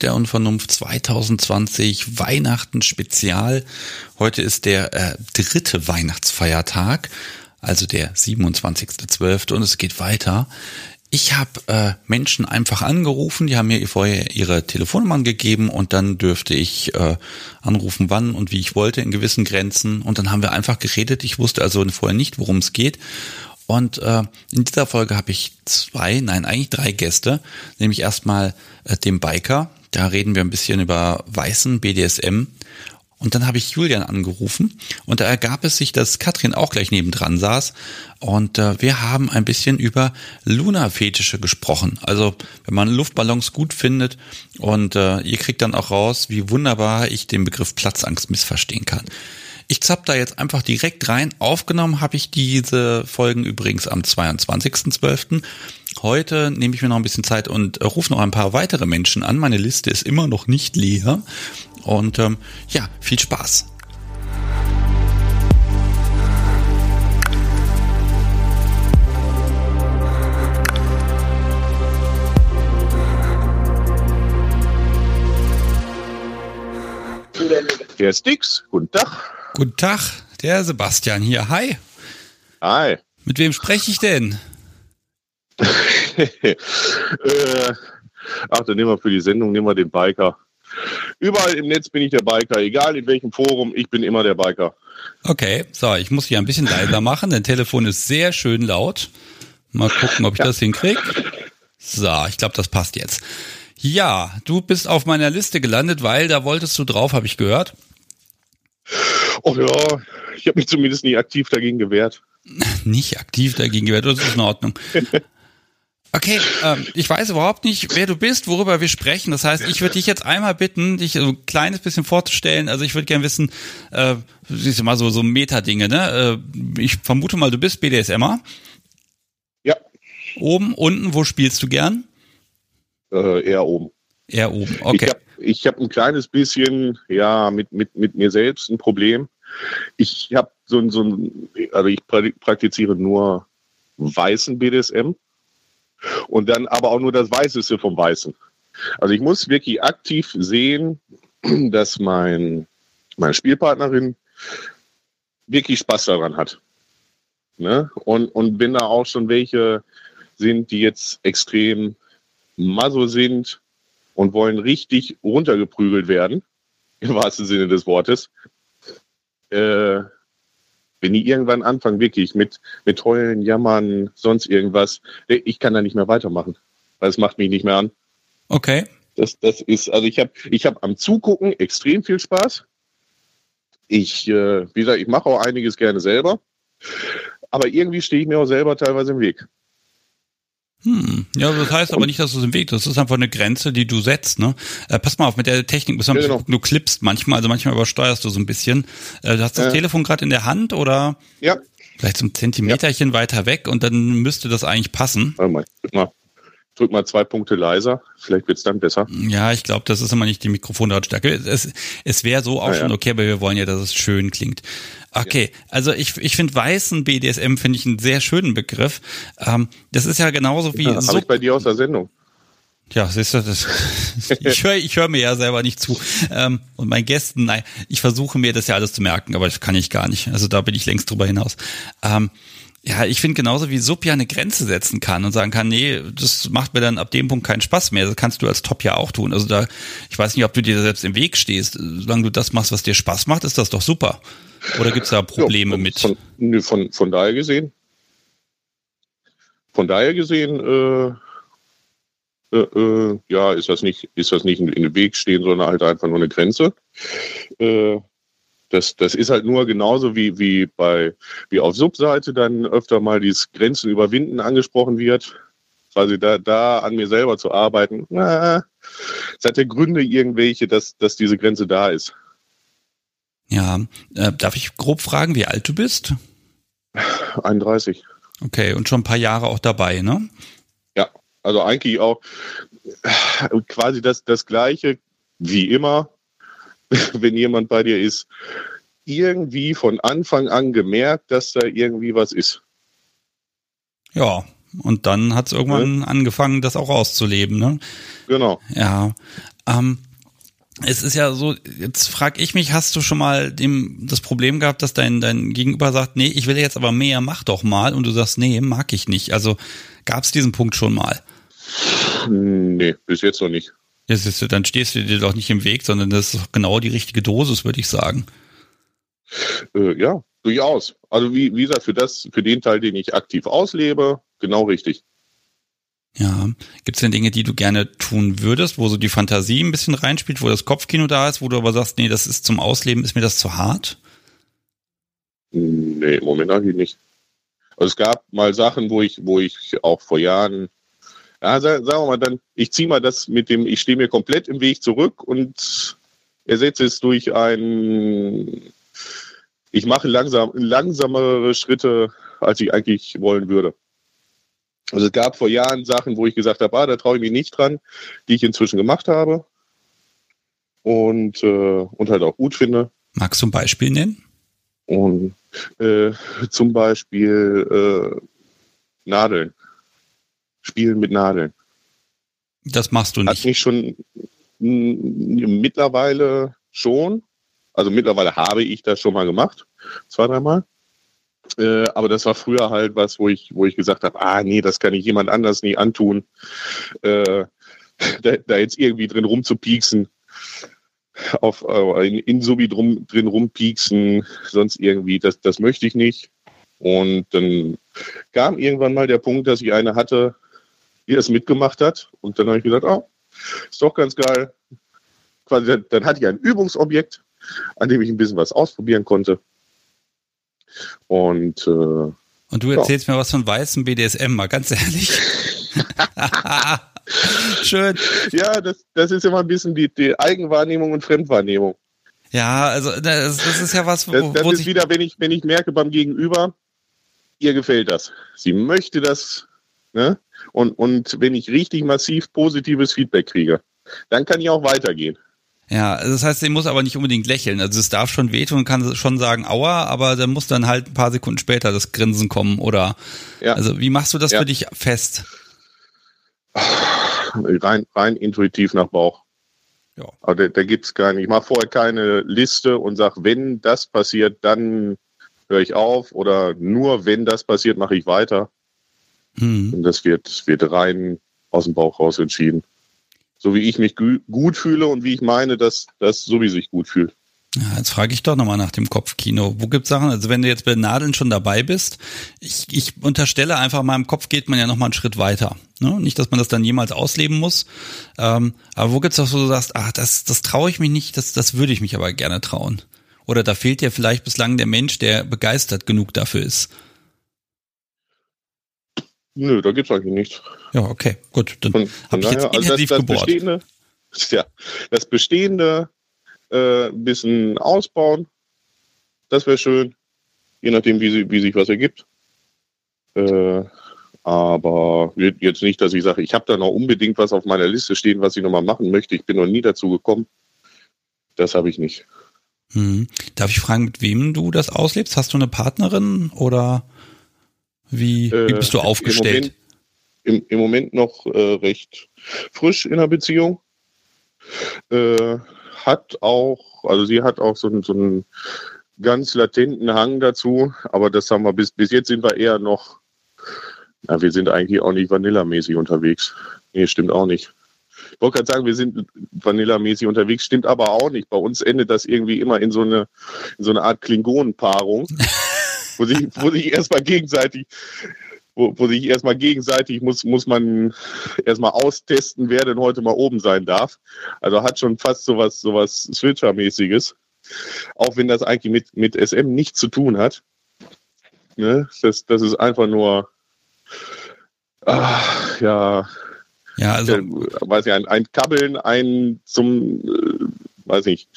Der Unvernunft 2020 Weihnachten Spezial. Heute ist der äh, dritte Weihnachtsfeiertag, also der 27.12. und es geht weiter. Ich habe äh, Menschen einfach angerufen, die haben mir vorher ihre Telefonnummern gegeben und dann dürfte ich äh, anrufen, wann und wie ich wollte in gewissen Grenzen und dann haben wir einfach geredet. Ich wusste also vorher nicht, worum es geht und äh, in dieser Folge habe ich zwei, nein, eigentlich drei Gäste, nämlich erstmal äh, den Biker. Da reden wir ein bisschen über weißen BDSM. Und dann habe ich Julian angerufen und da ergab es sich, dass Katrin auch gleich nebendran saß und äh, wir haben ein bisschen über Luna-Fetische gesprochen. Also wenn man Luftballons gut findet und äh, ihr kriegt dann auch raus, wie wunderbar ich den Begriff Platzangst missverstehen kann. Ich zapp da jetzt einfach direkt rein. Aufgenommen habe ich diese Folgen übrigens am 22.12. Heute nehme ich mir noch ein bisschen Zeit und rufe noch ein paar weitere Menschen an. Meine Liste ist immer noch nicht leer. Und ähm, ja, viel Spaß. Der Sticks, guten Tag. Guten Tag, der Sebastian hier. Hi. Hi. Mit wem spreche ich denn? äh, ach, dann nehmen wir für die Sendung nehmen wir den Biker. Überall im Netz bin ich der Biker, egal in welchem Forum, ich bin immer der Biker. Okay, so, ich muss hier ein bisschen leiser machen. Dein Telefon ist sehr schön laut. Mal gucken, ob ich ja. das hinkriege. So, ich glaube, das passt jetzt. Ja, du bist auf meiner Liste gelandet, weil da wolltest du drauf, habe ich gehört. Oh ja, ich habe mich zumindest nie aktiv dagegen gewehrt. Nicht aktiv dagegen gewehrt, das ist in Ordnung. Okay, ähm, ich weiß überhaupt nicht, wer du bist, worüber wir sprechen. Das heißt, ich würde dich jetzt einmal bitten, dich so ein kleines bisschen vorzustellen. Also ich würde gerne wissen, äh, siehst du mal so so Meta-Dinge, ne? Äh, ich vermute mal, du bist BDSMer. Ja. Oben, unten, wo spielst du gern? Äh, eher oben. Eher oben, okay. Ich habe ich hab ein kleines bisschen, ja, mit, mit, mit mir selbst ein Problem. Ich habe so ein, so ein, also ich praktiziere nur weißen BDSM und dann aber auch nur das Weißeste vom Weißen. Also ich muss wirklich aktiv sehen, dass mein, meine Spielpartnerin wirklich Spaß daran hat. Ne? Und, und wenn da auch schon welche sind, die jetzt extrem Maso sind und wollen richtig runtergeprügelt werden, im wahrsten Sinne des Wortes, äh, wenn die irgendwann anfangen, wirklich mit, mit Heulen, Jammern, sonst irgendwas, ich kann da nicht mehr weitermachen, weil es macht mich nicht mehr an. Okay. Das, das ist, also ich habe ich hab am Zugucken extrem viel Spaß. Ich, äh, wie gesagt, ich mache auch einiges gerne selber, aber irgendwie stehe ich mir auch selber teilweise im Weg. Hm. Ja, das heißt aber nicht, dass du es im Weg Das ist einfach eine Grenze, die du setzt. Ne? Äh, pass mal auf, mit der Technik bist du, ja, genau. du klippst manchmal, also manchmal übersteuerst du so ein bisschen. Äh, du hast das ja. Telefon gerade in der Hand oder? Ja. Vielleicht so ein Zentimeterchen ja. weiter weg und dann müsste das eigentlich passen. Warte mal, drück mal, drück mal zwei Punkte leiser, vielleicht wird's dann besser. Ja, ich glaube, das ist immer nicht die Mikrofonlautstärke. Es, es wäre so auch schon okay, aber wir wollen ja, dass es schön klingt. Okay, also ich, ich finde weißen BDSM finde ich einen sehr schönen Begriff. Ähm, das ist ja genauso wie. Ja, so, ich bei dir aus der Sendung. Ja, siehst du, das, ich höre ich hör mir ja selber nicht zu. Ähm, und meinen Gästen, nein, ich versuche mir das ja alles zu merken, aber das kann ich gar nicht. Also da bin ich längst drüber hinaus. Ähm, ja, ich finde genauso wie Sub ja eine Grenze setzen kann und sagen kann, nee, das macht mir dann ab dem Punkt keinen Spaß mehr. Das kannst du als Top ja auch tun. Also da, ich weiß nicht, ob du dir selbst im Weg stehst. Solange du das machst, was dir Spaß macht, ist das doch super. Oder gibt es da Probleme ja, von, mit? Von, von, daher gesehen. Von daher gesehen, äh, äh, äh, ja, ist das nicht, ist das nicht in, in den Weg stehen, sondern halt einfach nur eine Grenze. Äh, das, das ist halt nur genauso wie, wie bei, wie auf Subseite dann öfter mal dieses Grenzen überwinden angesprochen wird. Quasi da, da an mir selber zu arbeiten. Na, es hat ja Gründe irgendwelche, dass, dass diese Grenze da ist. Ja, äh, darf ich grob fragen, wie alt du bist? 31. Okay, und schon ein paar Jahre auch dabei, ne? Ja, also eigentlich auch quasi das, das Gleiche wie immer, wenn jemand bei dir ist, irgendwie von Anfang an gemerkt, dass da irgendwie was ist. Ja, Und dann hat es irgendwann ja. angefangen, das auch auszuleben, ne? Genau. Ja. Ähm, es ist ja so, jetzt frag ich mich, hast du schon mal dem, das Problem gehabt, dass dein, dein Gegenüber sagt, nee, ich will jetzt aber mehr, mach doch mal, und du sagst, nee, mag ich nicht. Also gab es diesen Punkt schon mal? Nee, bis jetzt noch nicht. Das ist, dann stehst du dir doch nicht im Weg, sondern das ist genau die richtige Dosis, würde ich sagen. Äh, ja, durchaus. Also wie, wie gesagt, für das, für den Teil, den ich aktiv auslebe, genau richtig. Ja. Gibt es denn Dinge, die du gerne tun würdest, wo so die Fantasie ein bisschen reinspielt, wo das Kopfkino da ist, wo du aber sagst, nee, das ist zum Ausleben, ist mir das zu hart? Nee, im Moment eigentlich nicht. Also es gab mal Sachen, wo ich, wo ich auch vor Jahren, ja, sagen wir mal dann, ich ziehe mal das mit dem, ich stehe mir komplett im Weg zurück und ersetze es durch ein, ich mache langsam, langsamere Schritte, als ich eigentlich wollen würde. Also es gab vor Jahren Sachen, wo ich gesagt habe, ah, da traue ich mich nicht dran, die ich inzwischen gemacht habe und, äh, und halt auch gut finde. Magst du ein Beispiel nennen? Und äh, zum Beispiel äh, Nadeln. Spielen mit Nadeln. Das machst du nicht. Hat mich schon mittlerweile schon. Also mittlerweile habe ich das schon mal gemacht. Zwei, dreimal. Äh, aber das war früher halt was, wo ich, wo ich gesagt habe, ah nee, das kann ich jemand anders nie antun. Äh, da, da, jetzt irgendwie drin rumzupieksen, auf äh, in, in Subi drum, drin rumpieksen, sonst irgendwie, das, das möchte ich nicht. Und dann kam irgendwann mal der Punkt, dass ich eine hatte, die das mitgemacht hat. Und dann habe ich gesagt, oh, ist doch ganz geil. Quasi, dann, dann hatte ich ein Übungsobjekt, an dem ich ein bisschen was ausprobieren konnte. Und, äh, und du erzählst ja. mir was von weißem BDSM, mal ganz ehrlich. Schön. Ja, das, das ist immer ein bisschen die, die Eigenwahrnehmung und Fremdwahrnehmung. Ja, also das, das ist ja was, wo, das, das wo ist wieder, wenn ich, wenn ich merke beim Gegenüber, ihr gefällt das. Sie möchte das, ne? Und, und wenn ich richtig massiv positives Feedback kriege, dann kann ich auch weitergehen. Ja, das heißt, sie muss aber nicht unbedingt lächeln. Also es darf schon wehtun und kann schon sagen, aua, aber dann muss dann halt ein paar Sekunden später das Grinsen kommen oder ja. also wie machst du das ja. für dich fest? Rein, rein intuitiv nach Bauch. Ja. Aber da, da gibt's keine, ich mache vorher keine Liste und sage, wenn das passiert, dann höre ich auf oder nur wenn das passiert, mache ich weiter. Hm. Und das wird, wird rein aus dem Bauch raus entschieden so wie ich mich gut fühle und wie ich meine, dass das so wie sich gut fühlt. Ja, jetzt frage ich doch nochmal nach dem Kopfkino. Wo gibt's Sachen, also wenn du jetzt bei Nadeln schon dabei bist, ich, ich unterstelle einfach im Kopf geht man ja nochmal einen Schritt weiter. Ne? Nicht, dass man das dann jemals ausleben muss. Ähm, aber wo gibt's auch so, du sagst, ach, das, das traue ich mich nicht, das, das würde ich mich aber gerne trauen. Oder da fehlt dir vielleicht bislang der Mensch, der begeistert genug dafür ist. Nö, da gibt's eigentlich nichts. Ja, okay, gut. Dann habe ich jetzt intensiv also das, das. Bestehende, ja, das Bestehende äh, ein bisschen ausbauen, das wäre schön, je nachdem, wie, sie, wie sich was ergibt. Äh, aber jetzt nicht, dass ich sage, ich habe da noch unbedingt was auf meiner Liste stehen, was ich nochmal machen möchte. Ich bin noch nie dazu gekommen. Das habe ich nicht. Hm. Darf ich fragen, mit wem du das auslebst? Hast du eine Partnerin oder? Wie, wie bist du äh, aufgestellt? Im Moment, im, im Moment noch äh, recht frisch in der Beziehung. Äh, hat auch, also sie hat auch so, so einen ganz latenten Hang dazu, aber das haben wir bis, bis jetzt sind wir eher noch, na, wir sind eigentlich auch nicht vanillamäßig unterwegs. Nee, stimmt auch nicht. Ich wollte gerade sagen, wir sind vanillamäßig unterwegs, stimmt aber auch nicht. Bei uns endet das irgendwie immer in so eine, in so eine Art Klingonenpaarung. wo sich, wo sich erstmal gegenseitig, wo, wo sich erstmal gegenseitig muss, muss man erstmal austesten, wer denn heute mal oben sein darf. Also hat schon fast sowas, sowas Switcher-mäßiges. Auch wenn das eigentlich mit, mit SM nichts zu tun hat. Ne? Das, das ist einfach nur, ach, ja, ja, also. weiß ich, ein, ein Kabbeln, ein zum, äh, weiß ich,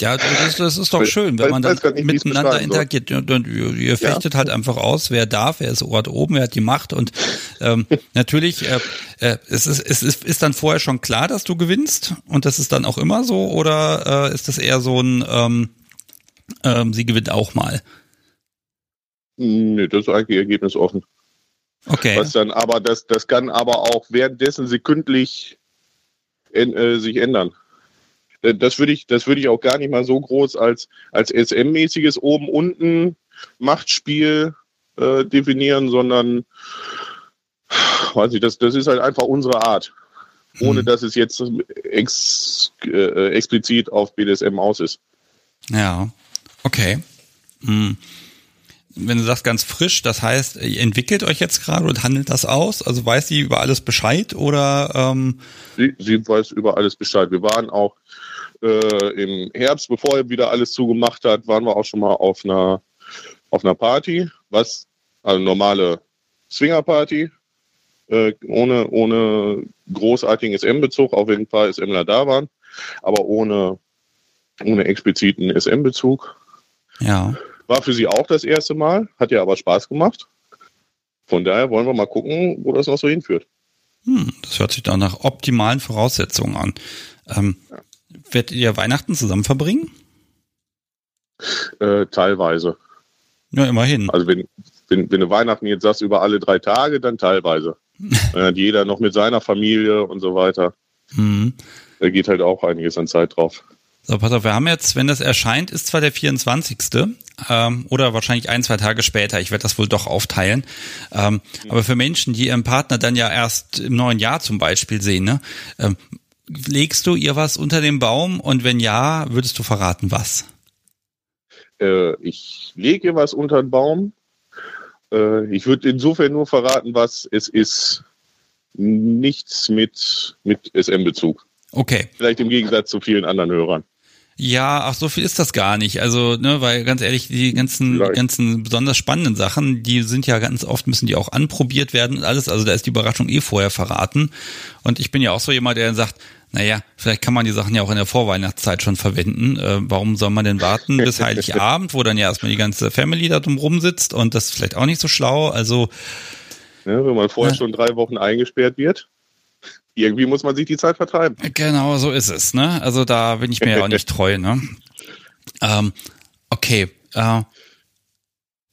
ja, das, das ist doch schön, wenn man dann miteinander interagiert. Und ihr fechtet ja. halt einfach aus, wer darf, wer ist Ort oben, wer hat die Macht. Und ähm, natürlich, äh, äh, es, ist, es ist, ist dann vorher schon klar, dass du gewinnst und das ist dann auch immer so, oder äh, ist das eher so ein ähm, ähm, sie gewinnt auch mal? Nee, das ist eigentlich ergebnisoffen. Okay. Was dann aber, das, das kann aber auch währenddessen sekündlich en, äh, sich ändern. Äh, Das würde ich, das würde ich auch gar nicht mal so groß als, als SM-mäßiges oben-unten Machtspiel äh, definieren, sondern weiß ich, das, das ist halt einfach unsere Art. Ohne Hm. dass es jetzt ex, äh, explizit auf BDSM aus ist. Ja, okay. Hm. Wenn du sagst ganz frisch, das heißt, ihr entwickelt euch jetzt gerade und handelt das aus? Also weiß sie über alles Bescheid oder ähm, Sie, sie weiß über alles Bescheid. Wir waren auch äh, im Herbst, bevor er wieder alles zugemacht hat, waren wir auch schon mal auf einer, auf einer Party, was, also normale Swingerparty, äh, ohne, ohne großartigen SM-Bezug, auch wenn ein paar SMler da waren, aber ohne, ohne expliziten SM-Bezug. ja. War für sie auch das erste Mal, hat ja aber Spaß gemacht. Von daher wollen wir mal gucken, wo das noch so hinführt. Hm, das hört sich doch nach optimalen Voraussetzungen an. Ähm, werdet ihr Weihnachten zusammen verbringen? Äh, teilweise. Ja, immerhin. Also wenn, wenn, wenn du Weihnachten jetzt sagst, über alle drei Tage, dann teilweise. Dann hat jeder noch mit seiner Familie und so weiter. Hm. Da geht halt auch einiges an Zeit drauf. So, pass auf, wir haben jetzt, wenn das erscheint, ist zwar der 24. Ähm, oder wahrscheinlich ein, zwei Tage später. Ich werde das wohl doch aufteilen. Ähm, aber für Menschen, die ihren Partner dann ja erst im neuen Jahr zum Beispiel sehen, ne, ähm, legst du ihr was unter den Baum und wenn ja, würdest du verraten, was? Äh, ich lege was unter den Baum. Äh, ich würde insofern nur verraten, was es ist. Nichts mit, mit SM-Bezug. Okay. Vielleicht im Gegensatz zu vielen anderen Hörern. Ja, ach, so viel ist das gar nicht. Also, ne, weil ganz ehrlich, die ganzen, ganzen besonders spannenden Sachen, die sind ja ganz oft, müssen die auch anprobiert werden und alles. Also da ist die Überraschung eh vorher verraten. Und ich bin ja auch so jemand, der dann sagt, naja, vielleicht kann man die Sachen ja auch in der Vorweihnachtszeit schon verwenden. Äh, warum soll man denn warten bis Heiligabend, wo dann ja erstmal die ganze Family da drum rumsitzt und das ist vielleicht auch nicht so schlau. Also, Ja, wenn man vorher Ja. schon drei Wochen eingesperrt wird, irgendwie muss man sich die Zeit vertreiben. Genau, so ist es, ne? Also da bin ich mir ja auch nicht treu, ne? Ähm, okay. Äh,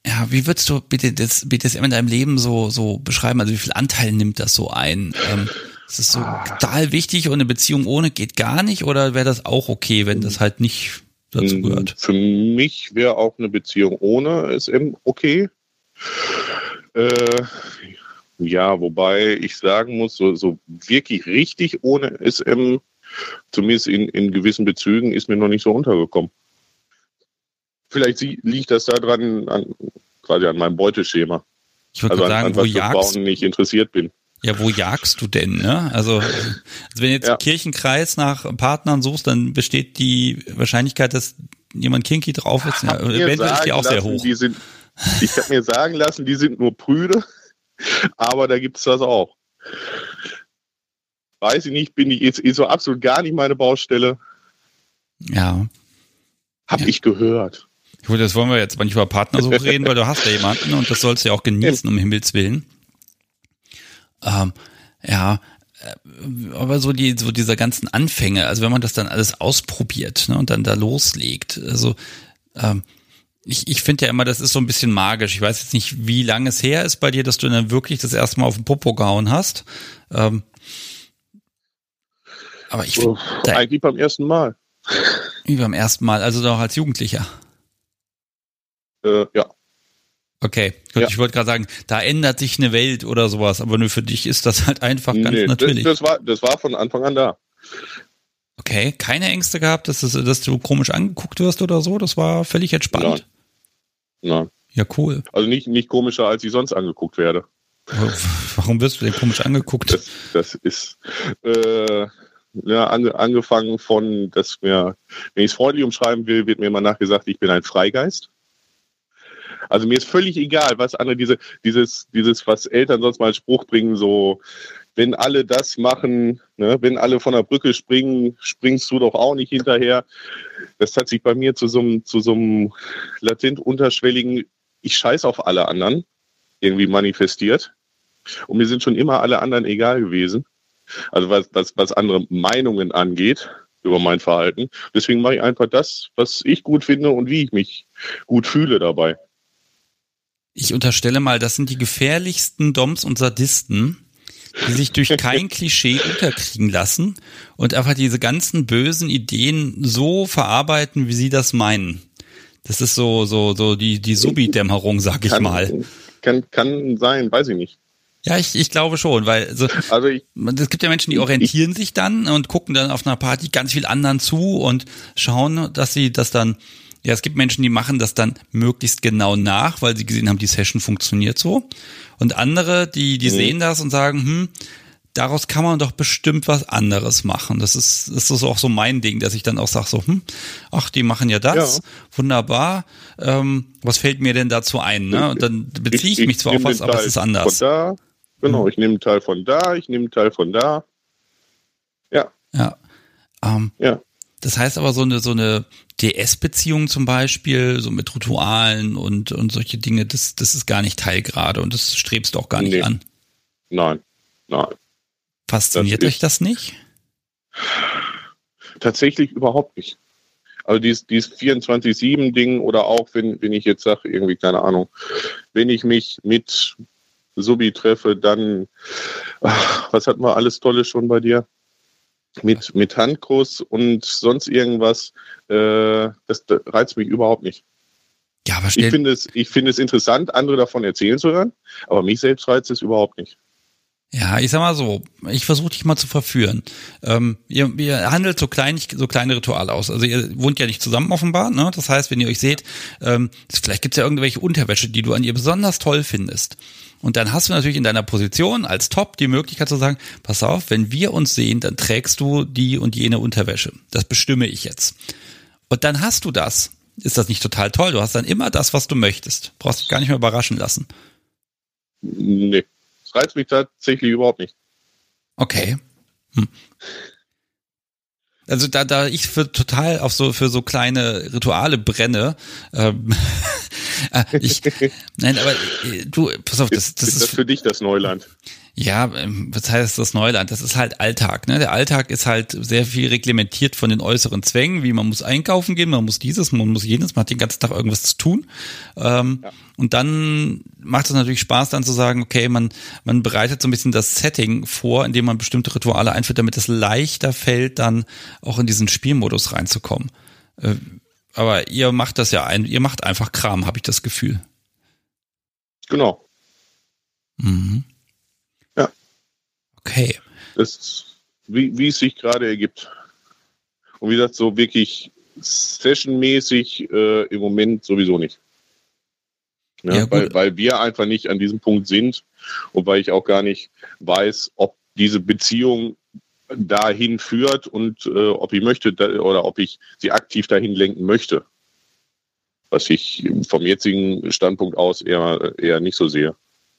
ja, wie würdest du bitte das BDSM in deinem Leben so so beschreiben? Also wie viel Anteil nimmt das so ein? Ähm, ist es so total wichtig und eine Beziehung ohne geht gar nicht oder wäre das auch okay, wenn das halt nicht dazu gehört? Für mich wäre auch eine Beziehung ohne SM okay. Äh, ja, wobei ich sagen muss, so, so wirklich richtig ohne SM, zumindest in, in gewissen Bezügen, ist mir noch nicht so untergekommen. Vielleicht liegt das daran, an, quasi an meinem Beuteschema. Ich würde Also an, sagen, an wo was Frauen nicht interessiert bin. Ja, wo jagst du denn, ne? Also, also wenn jetzt Ja. im Kirchenkreis nach Partnern suchst, dann besteht die Wahrscheinlichkeit, dass jemand kinky drauf ist, ja, eventuell ist die auch sehr lassen, hoch. Die sind, ich habe mir sagen lassen, die sind nur prüde, aber da gibt es das auch. Weiß ich nicht, bin ich ist, ist so absolut gar nicht meine Baustelle. Ja. Hab Ja. ich gehört. Gut, das wollen wir jetzt aber nicht über Partnersuche reden, weil du hast ja jemanden und das sollst du ja auch genießen, um Himmels Willen. Ähm, ja, äh, aber so die, so dieser ganzen Anfänge, also wenn man das dann alles ausprobiert ne, und dann da loslegt, also ähm, ich, ich finde ja immer, das ist so ein bisschen magisch. Ich weiß jetzt nicht, wie lange es her ist bei dir, dass du dann wirklich das erste Mal auf den Popo gehauen hast. Ähm, aber ich finde, Uff, da- Eigentlich beim ersten Mal. wie beim ersten Mal, also doch als Jugendlicher. Äh, ja. Okay, gut, Ja. ich wollte gerade sagen, da ändert sich eine Welt oder sowas, aber nur für dich ist das halt einfach ganz Nee, natürlich. Das, das, war, das war von Anfang an da. okay, keine Ängste gehabt, dass, es, dass du komisch angeguckt wirst oder so, das war völlig entspannt. Nein. Ja, cool. Also nicht, nicht komischer, als ich sonst angeguckt werde. Warum wirst du denn komisch angeguckt? Das, das ist äh, ja, ange, angefangen von, dass mir, wenn ich es freundlich umschreiben will, wird mir immer nachgesagt, ich bin ein Freigeist. Also mir ist völlig egal, was andere diese, dieses, dieses, was Eltern sonst mal als Spruch bringen, so, wenn alle das machen, ne, wenn alle von der Brücke springen, springst du doch auch nicht hinterher. Das hat sich bei mir zu so einem, zu so einem latent unterschwelligen, ich scheiß auf alle anderen, irgendwie manifestiert. Und mir sind schon immer alle anderen egal gewesen. Also was, was, was andere Meinungen angeht über mein Verhalten. Deswegen mache ich einfach das, was ich gut finde und wie ich mich gut fühle dabei. Ich unterstelle mal, das sind die gefährlichsten Doms und Sadisten, die sich durch kein Klischee unterkriegen lassen und einfach diese ganzen bösen Ideen so verarbeiten, wie sie das meinen. Das ist so, so, so die, die Subi-Dämmerung, sag ich kann, mal. Kann, kann sein, weiß ich nicht. Ja, ich, ich glaube schon, weil so, also ich, es gibt ja Menschen, die orientieren ich, sich dann und gucken dann auf einer Party ganz viel anderen zu und schauen, dass sie das dann ja, es gibt Menschen, die machen das dann möglichst genau nach, weil sie gesehen haben, die Session funktioniert so. Und andere, die, die mhm. sehen das und sagen, hm, daraus kann man doch bestimmt was anderes machen. Das ist, das ist auch so mein Ding, dass ich dann auch sage, so, hm, ach, die machen ja das, ja. wunderbar. Ähm, was fällt mir denn dazu ein? Ne? Und dann beziehe ich, ich, mich zwar auf was, aber es ist anders. Von da, genau, hm. ich nehme einen Teil von da, ich nehme einen Teil von da. Ja. Ja. Ähm, ja. Das heißt aber so eine, so eine DS-Beziehung zum Beispiel, so mit Ritualen und, und solche Dinge, das, das ist gar nicht Teil gerade und das strebst du auch gar nicht nee. an. Nein, nein. Fasziniert das euch das nicht? Tatsächlich überhaupt nicht. Also dieses, dieses 24-7-Ding oder auch, wenn, wenn ich jetzt sage, irgendwie, keine Ahnung, wenn ich mich mit Subi treffe, dann, ach, was hatten wir alles Tolles schon bei dir? Mit, mit Handkuss und sonst irgendwas, äh, das, das reizt mich überhaupt nicht. Ja, aber ich finde es, ich finde es interessant, andere davon erzählen zu hören, aber mich selbst reizt es überhaupt nicht. Ja, ich sag mal so, ich versuche dich mal zu verführen. Ähm, ihr, ihr handelt so klein, so kleine Rituale aus. Also ihr wohnt ja nicht zusammen offenbar, ne? Das heißt, wenn ihr euch seht, ähm, vielleicht gibt's ja irgendwelche Unterwäsche, die du an ihr besonders toll findest. Und dann hast du natürlich in deiner Position als Top die Möglichkeit zu sagen, pass auf, wenn wir uns sehen, dann trägst du die und jene Unterwäsche. Das bestimme ich jetzt. Und dann hast du das. Ist das nicht total toll? Du hast dann immer das, was du möchtest. Brauchst dich gar nicht mehr überraschen lassen. Nee, das reizt mich tatsächlich überhaupt nicht. Okay. Hm. Also da, da ich für total auf so für so kleine Rituale brenne, ähm, äh, ich, nein, aber äh, du, pass auf, das, das ist, ist das für dich das Neuland. Ja, ähm, was heißt das Neuland? Das ist halt Alltag. Ne? Der Alltag ist halt sehr viel reglementiert von den äußeren Zwängen, wie man muss einkaufen gehen, man muss dieses, man muss jenes, man hat den ganzen Tag irgendwas zu tun. Ähm, ja. Und dann macht es natürlich Spaß, dann zu sagen, okay, man, man bereitet so ein bisschen das Setting vor, indem man bestimmte Rituale einführt, damit es leichter fällt, dann auch in diesen Spielmodus reinzukommen. Äh, aber ihr macht das ja ein, ihr macht einfach Kram, habe ich das Gefühl. Genau. Mhm. Okay. Das, wie, wie es sich gerade ergibt. Und wie gesagt, so wirklich sessionmäßig äh, im Moment sowieso nicht. Ja, ja, weil, weil wir einfach nicht an diesem Punkt sind und weil ich auch gar nicht weiß, ob diese Beziehung dahin führt und äh, ob ich möchte da, oder ob ich sie aktiv dahin lenken möchte. Was ich vom jetzigen Standpunkt aus eher, eher nicht so sehe.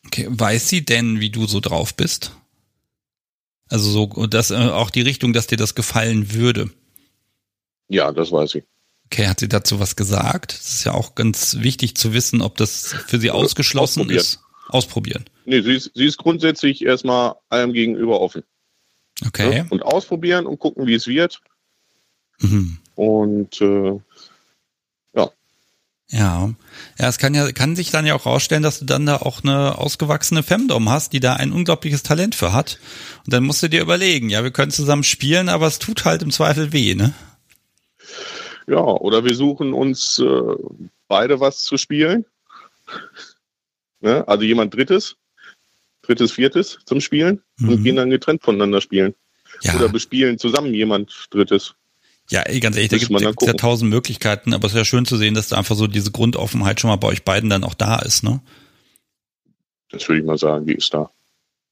Okay, weiß sie denn, wie du so drauf bist? Also so, und das äh, auch die Richtung, dass dir das gefallen würde. Ja, das weiß ich. Okay, hat sie dazu was gesagt? Das ist ja auch ganz wichtig zu wissen, ob das für sie ausgeschlossen Ausprobieren. ist. Ausprobieren. Nee, sie ist, sie ist grundsätzlich erstmal allem gegenüber offen. Okay. Ja? Und ausprobieren und gucken, wie es wird. Mhm. Und äh, ja, ja, es kann ja, kann sich dann ja auch rausstellen, dass du dann da auch eine ausgewachsene Femdom hast, die da ein unglaubliches Talent für hat. Und dann musst du dir überlegen, ja, wir können zusammen spielen, aber es tut halt im Zweifel weh, ne? Ja, oder wir suchen uns äh, beide was zu spielen. Ne? Also jemand Drittes, Drittes, Viertes zum Spielen mhm. und gehen dann getrennt voneinander spielen. Ja. Oder bespielen zusammen jemand Drittes. Ja, ganz ehrlich, da gibt es ja tausend Möglichkeiten, aber es ist ja schön zu sehen, dass da einfach so diese Grundoffenheit schon mal bei euch beiden dann auch da ist, ne? Das würde ich mal sagen, die ist da.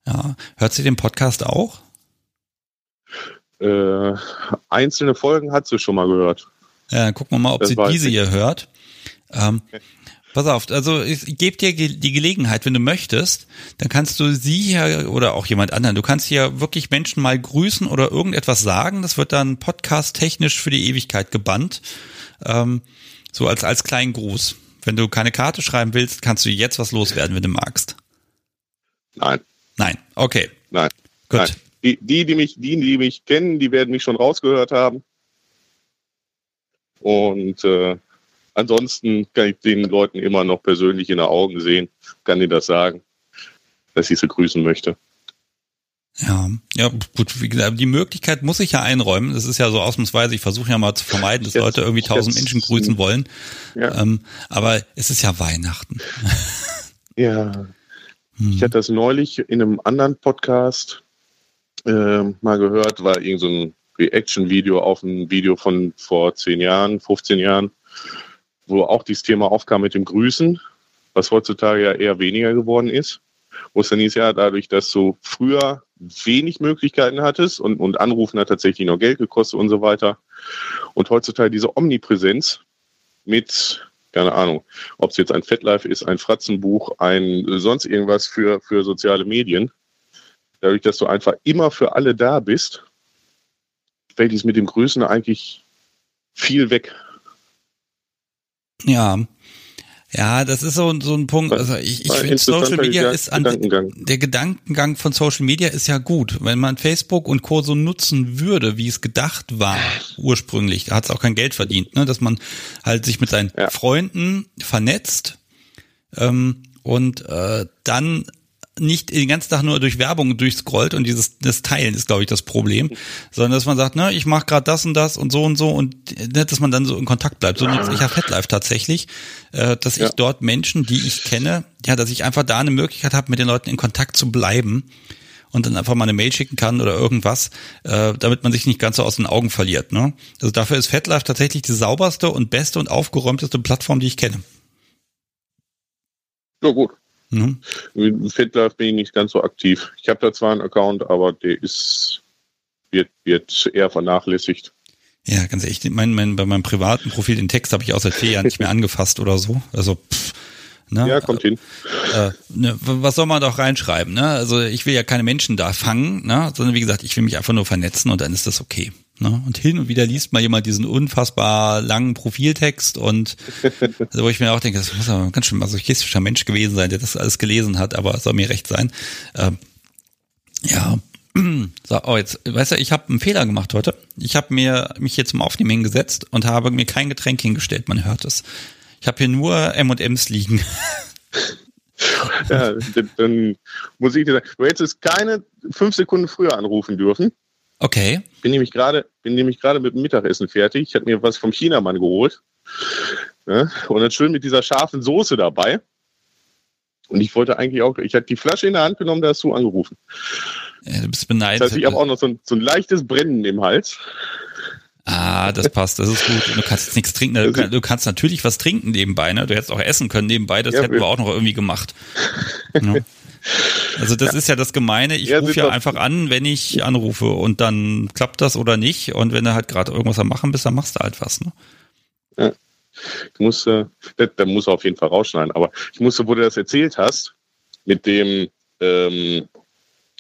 Ja. Hört sie den Podcast auch? Äh, einzelne Folgen hat sie schon mal gehört. Ja, dann gucken wir mal, ob das sie diese hier hört. Ähm, okay. Pass auf, also ich gebe dir die Gelegenheit, wenn du möchtest, dann kannst du sie hier oder auch jemand anderen, du kannst hier wirklich Menschen mal grüßen oder irgendetwas sagen. Das wird dann podcast-technisch für die Ewigkeit gebannt. Ähm, so als, als kleinen Gruß. Wenn du keine Karte schreiben willst, kannst du jetzt was loswerden, wenn du magst. Nein. Nein, okay. Nein. Gut. Nein. Die, die, die mich, die, die mich kennen, die werden mich schon rausgehört haben. Und äh, ansonsten kann ich den Leuten immer noch persönlich in den Augen sehen, kann ihnen das sagen, dass ich sie grüßen möchte. Ja, ja, gut, wie gesagt, die Möglichkeit muss ich ja einräumen. Das ist ja so ausnahmsweise, ich versuche ja mal zu vermeiden, dass jetzt, Leute irgendwie tausend Menschen grüßen wollen. Ja. Ähm, aber es ist ja Weihnachten. Ja. Hm. Ich hatte das neulich in einem anderen Podcast äh, mal gehört, war irgend so ein Reaction-Video auf ein Video von vor zehn Jahren, 15 Jahren, wo auch dieses Thema aufkam mit dem Grüßen, was heutzutage ja eher weniger geworden ist. Wo es dann hieß, ja, dadurch, dass du früher wenig Möglichkeiten hattest und, und Anrufen hat tatsächlich noch Geld gekostet und so weiter. Und heutzutage diese Omnipräsenz mit, keine Ahnung, ob es jetzt ein Fettlife ist, ein Fratzenbuch, ein sonst irgendwas für, für soziale Medien. Dadurch, dass du einfach immer für alle da bist, fällt es mit dem Grüßen eigentlich viel weg. Ja, ja, das ist so, so ein Punkt. Also ich, ich finde Social Media ist an Gedankengang. der Gedankengang von Social Media ist ja gut. Wenn man Facebook und Co. so nutzen würde, wie es gedacht war ursprünglich, da hat es auch kein Geld verdient, ne? dass man halt sich mit seinen ja. Freunden vernetzt ähm, und äh, dann nicht den ganzen Tag nur durch Werbung durchscrollt und dieses das Teilen ist, glaube ich, das Problem, sondern dass man sagt, ne, ich mache gerade das und das und so und so und ne, dass man dann so in Kontakt bleibt. So nutze ich ja FetLife tatsächlich, äh, dass ja. ich dort Menschen, die ich kenne, ja, dass ich einfach da eine Möglichkeit habe, mit den Leuten in Kontakt zu bleiben und dann einfach mal eine Mail schicken kann oder irgendwas, äh, damit man sich nicht ganz so aus den Augen verliert. Ne? Also dafür ist FetLife tatsächlich die sauberste und beste und aufgeräumteste Plattform, die ich kenne. Ja gut, Mhm. FitLife bin ich nicht ganz so aktiv. Ich habe da zwar einen Account, aber der ist, wird, wird eher vernachlässigt. Ja, ganz ehrlich, mein, mein, bei meinem privaten Profil den Text habe ich auch seit vier Jahren nicht mehr angefasst oder so. Also pff, ne? Ja, kommt hin. Äh, ne, was soll man doch reinschreiben? Ne? Also ich will ja keine Menschen da fangen, ne? sondern wie gesagt, ich will mich einfach nur vernetzen und dann ist das okay. Ne? Und hin und wieder liest mal jemand diesen unfassbar langen Profiltext und also wo ich mir auch denke, das muss aber ganz schön masochistischer Mensch gewesen sein, der das alles gelesen hat, aber es soll mir recht sein. Ähm, ja, so, oh jetzt, weißt du, ich habe einen Fehler gemacht heute. Ich habe mir mich hier zum Aufnehmen hingesetzt und habe mir kein Getränk hingestellt, man hört es. Ich habe hier nur M&M's liegen. ja, dann muss ich dir sagen, du hättest keine fünf Sekunden früher anrufen dürfen. Okay. Bin nämlich gerade, bin nämlich gerade mit dem Mittagessen fertig. Ich habe mir was vom Chinamann geholt. Ja, und dann schön mit dieser scharfen Soße dabei. Und ich wollte eigentlich auch, ich hatte die Flasche in der Hand genommen, da hast du angerufen. Ja, du bist beneidet. Das heißt, ich habe auch noch so ein, so ein leichtes Brennen im Hals. Ah, das passt, das ist gut. Du kannst jetzt nichts trinken. Du, kann, du kannst natürlich was trinken nebenbei, ne? Du hättest auch essen können nebenbei, das ja, hätten wir auch noch irgendwie gemacht. Ja. Also das ja. ist ja das Gemeine. Ich ja, rufe ja einfach an, wenn ich anrufe und dann klappt das oder nicht. Und wenn du halt gerade irgendwas am Machen bist, dann machst du halt was. Ne? Ja. Ich muss, äh, da muss auf jeden Fall rausschneiden. Aber ich musste, wo du das erzählt hast, mit dem, ähm,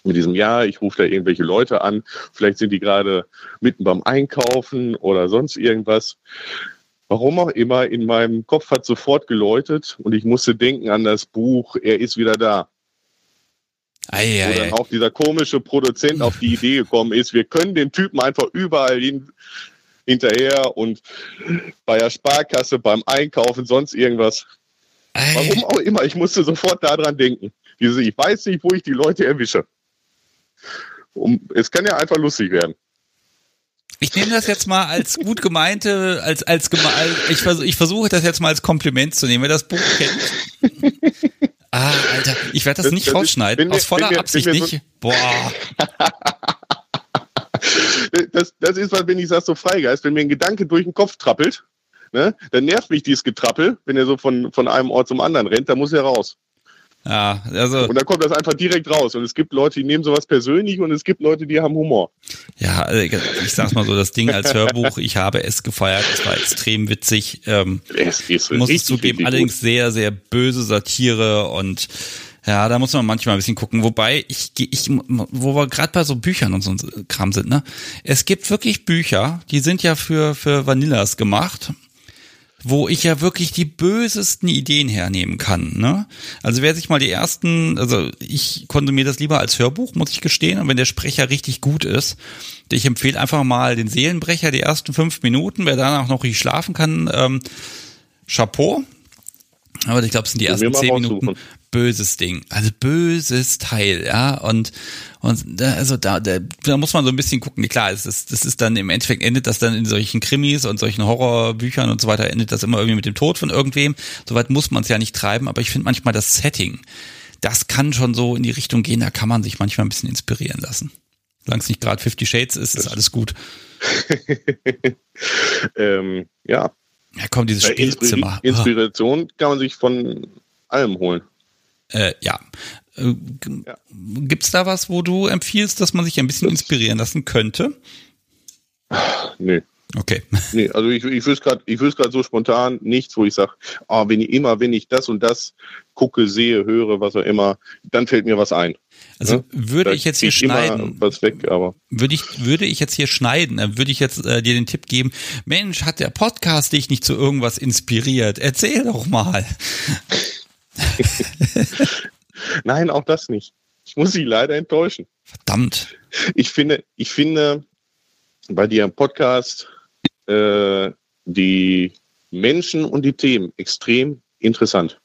mit diesem Ja, ich rufe da irgendwelche Leute an, vielleicht sind die gerade mitten beim Einkaufen oder sonst irgendwas. Warum auch immer, in meinem Kopf hat sofort geläutet und ich musste denken an das Buch Er ist wieder da. Ei, wo dann auch dieser komische Produzent auf die Idee gekommen ist, wir können den Typen einfach überall hin, hinterher und bei der Sparkasse, beim Einkaufen, sonst irgendwas. Ei. Warum auch immer, ich musste sofort daran denken. Diese, ich weiß nicht, wo ich die Leute erwische. Um, es kann ja einfach lustig werden. Ich nehme das jetzt mal als gut gemeinte, als, als, ich, versuche, ich versuche das jetzt mal als Kompliment zu nehmen. Wer das Buch kennt, Ah, Alter, ich werde das, das, nicht das rausschneiden. Ist, Aus voller wir, Absicht nicht. So Boah. das, das ist, wenn ich sage, so Freigeist, wenn mir ein Gedanke durch den Kopf trappelt, ne, dann nervt mich dieses Getrappel, wenn er so von, von einem Ort zum anderen rennt, dann muss er raus. Ja, also. Und dann kommt das einfach direkt raus. Und es gibt Leute, die nehmen sowas persönlich und es gibt Leute, die haben Humor. Ja, also ich sag's mal so, das Ding als Hörbuch, ich habe es gefeiert, es war extrem witzig. Ähm, es ist muss es zugeben, allerdings sehr, sehr böse Satire und ja, da muss man manchmal ein bisschen gucken. Wobei ich, ich wo wir gerade bei so Büchern und so Kram sind, ne? Es gibt wirklich Bücher, die sind ja für für Vanillas gemacht wo ich ja wirklich die bösesten Ideen hernehmen kann. Ne? Also wer sich mal die ersten, also ich konsumiere das lieber als Hörbuch, muss ich gestehen, und wenn der Sprecher richtig gut ist, ich empfehle einfach mal den Seelenbrecher, die ersten fünf Minuten, wer danach noch nicht schlafen kann, ähm, Chapeau. Aber ich glaube, es sind die ersten zehn Minuten böses Ding. Also böses Teil, ja. Und, und da, also da, da, da muss man so ein bisschen gucken. Klar, es ist, das ist dann im Endeffekt endet das dann in solchen Krimis und solchen Horrorbüchern und so weiter, endet das immer irgendwie mit dem Tod von irgendwem. Soweit muss man es ja nicht treiben, aber ich finde manchmal das Setting, das kann schon so in die Richtung gehen, da kann man sich manchmal ein bisschen inspirieren lassen. Solange es nicht gerade Fifty Shades ist, ist alles gut. ähm, ja. Ja, komm, dieses Spielzimmer. Inspiration kann man sich von allem holen. Äh, ja. Äh, ja. Gibt es da was, wo du empfiehlst, dass man sich ein bisschen inspirieren lassen könnte? Nee. Okay. Nee, also ich, ich wüsste gerade, ich wüsste gerade so spontan nichts, wo ich sage, oh, wenn ich immer, wenn ich das und das gucke, sehe, höre, was auch immer, dann fällt mir was ein. Also ja? würde da ich jetzt hier schneiden, was weg, aber würde ich würde ich jetzt hier schneiden, dann würde ich jetzt äh, dir den Tipp geben, Mensch, hat der Podcast dich nicht zu irgendwas inspiriert? Erzähl doch mal. Nein, auch das nicht. Ich muss Sie leider enttäuschen. Verdammt. Ich finde, ich finde bei dir im Podcast äh, die Menschen und die Themen extrem interessant.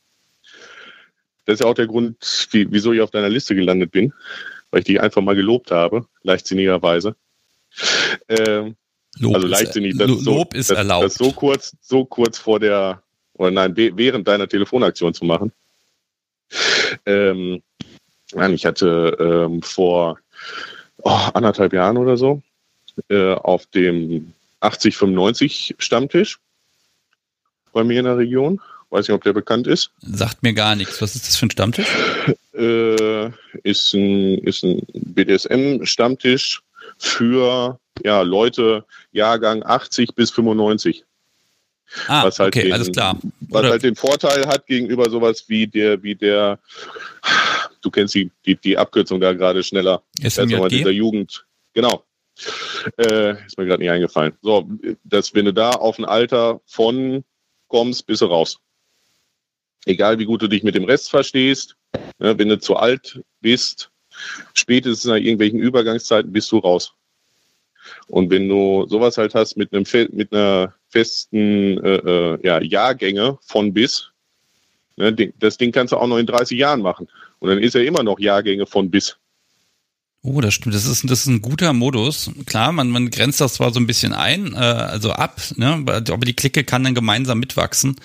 Das ist ja auch der Grund, wie, wieso ich auf deiner Liste gelandet bin, weil ich die einfach mal gelobt habe, leichtsinnigerweise. Ähm, Lob also leichtsinnig, ist, das Lob so, ist das, erlaubt. Das so kurz, so kurz vor der, oder nein, während deiner Telefonaktion zu machen. Ähm, nein, ich hatte ähm, vor oh, anderthalb Jahren oder so äh, auf dem 8095 Stammtisch bei mir in der Region. Weiß nicht, ob der bekannt ist. Sagt mir gar nichts. Was ist das für ein Stammtisch? Äh, ist ein, ist ein BDSM-Stammtisch für ja, Leute Jahrgang 80 bis 95. Ah, was halt okay, den, alles klar. Was halt den Vorteil hat gegenüber sowas wie der, wie der, du kennst die, die, die Abkürzung da gerade schneller. SMJG? Dieser Jugend, genau. Äh, ist mir gerade nicht eingefallen. So, dass wenn du da auf ein Alter von kommst, bist du raus. Egal wie gut du dich mit dem Rest verstehst, ne, wenn du zu alt bist, spätestens nach irgendwelchen Übergangszeiten bist du raus. Und wenn du sowas halt hast mit einem mit einer festen äh, äh, ja, Jahrgänge von bis, ne, das Ding kannst du auch noch in 30 Jahren machen. Und dann ist er immer noch Jahrgänge von bis. Oh, das stimmt. Das ist, das ist ein guter Modus. Klar, man, man grenzt das zwar so ein bisschen ein, äh, also ab, ne? aber die Clique kann dann gemeinsam mitwachsen.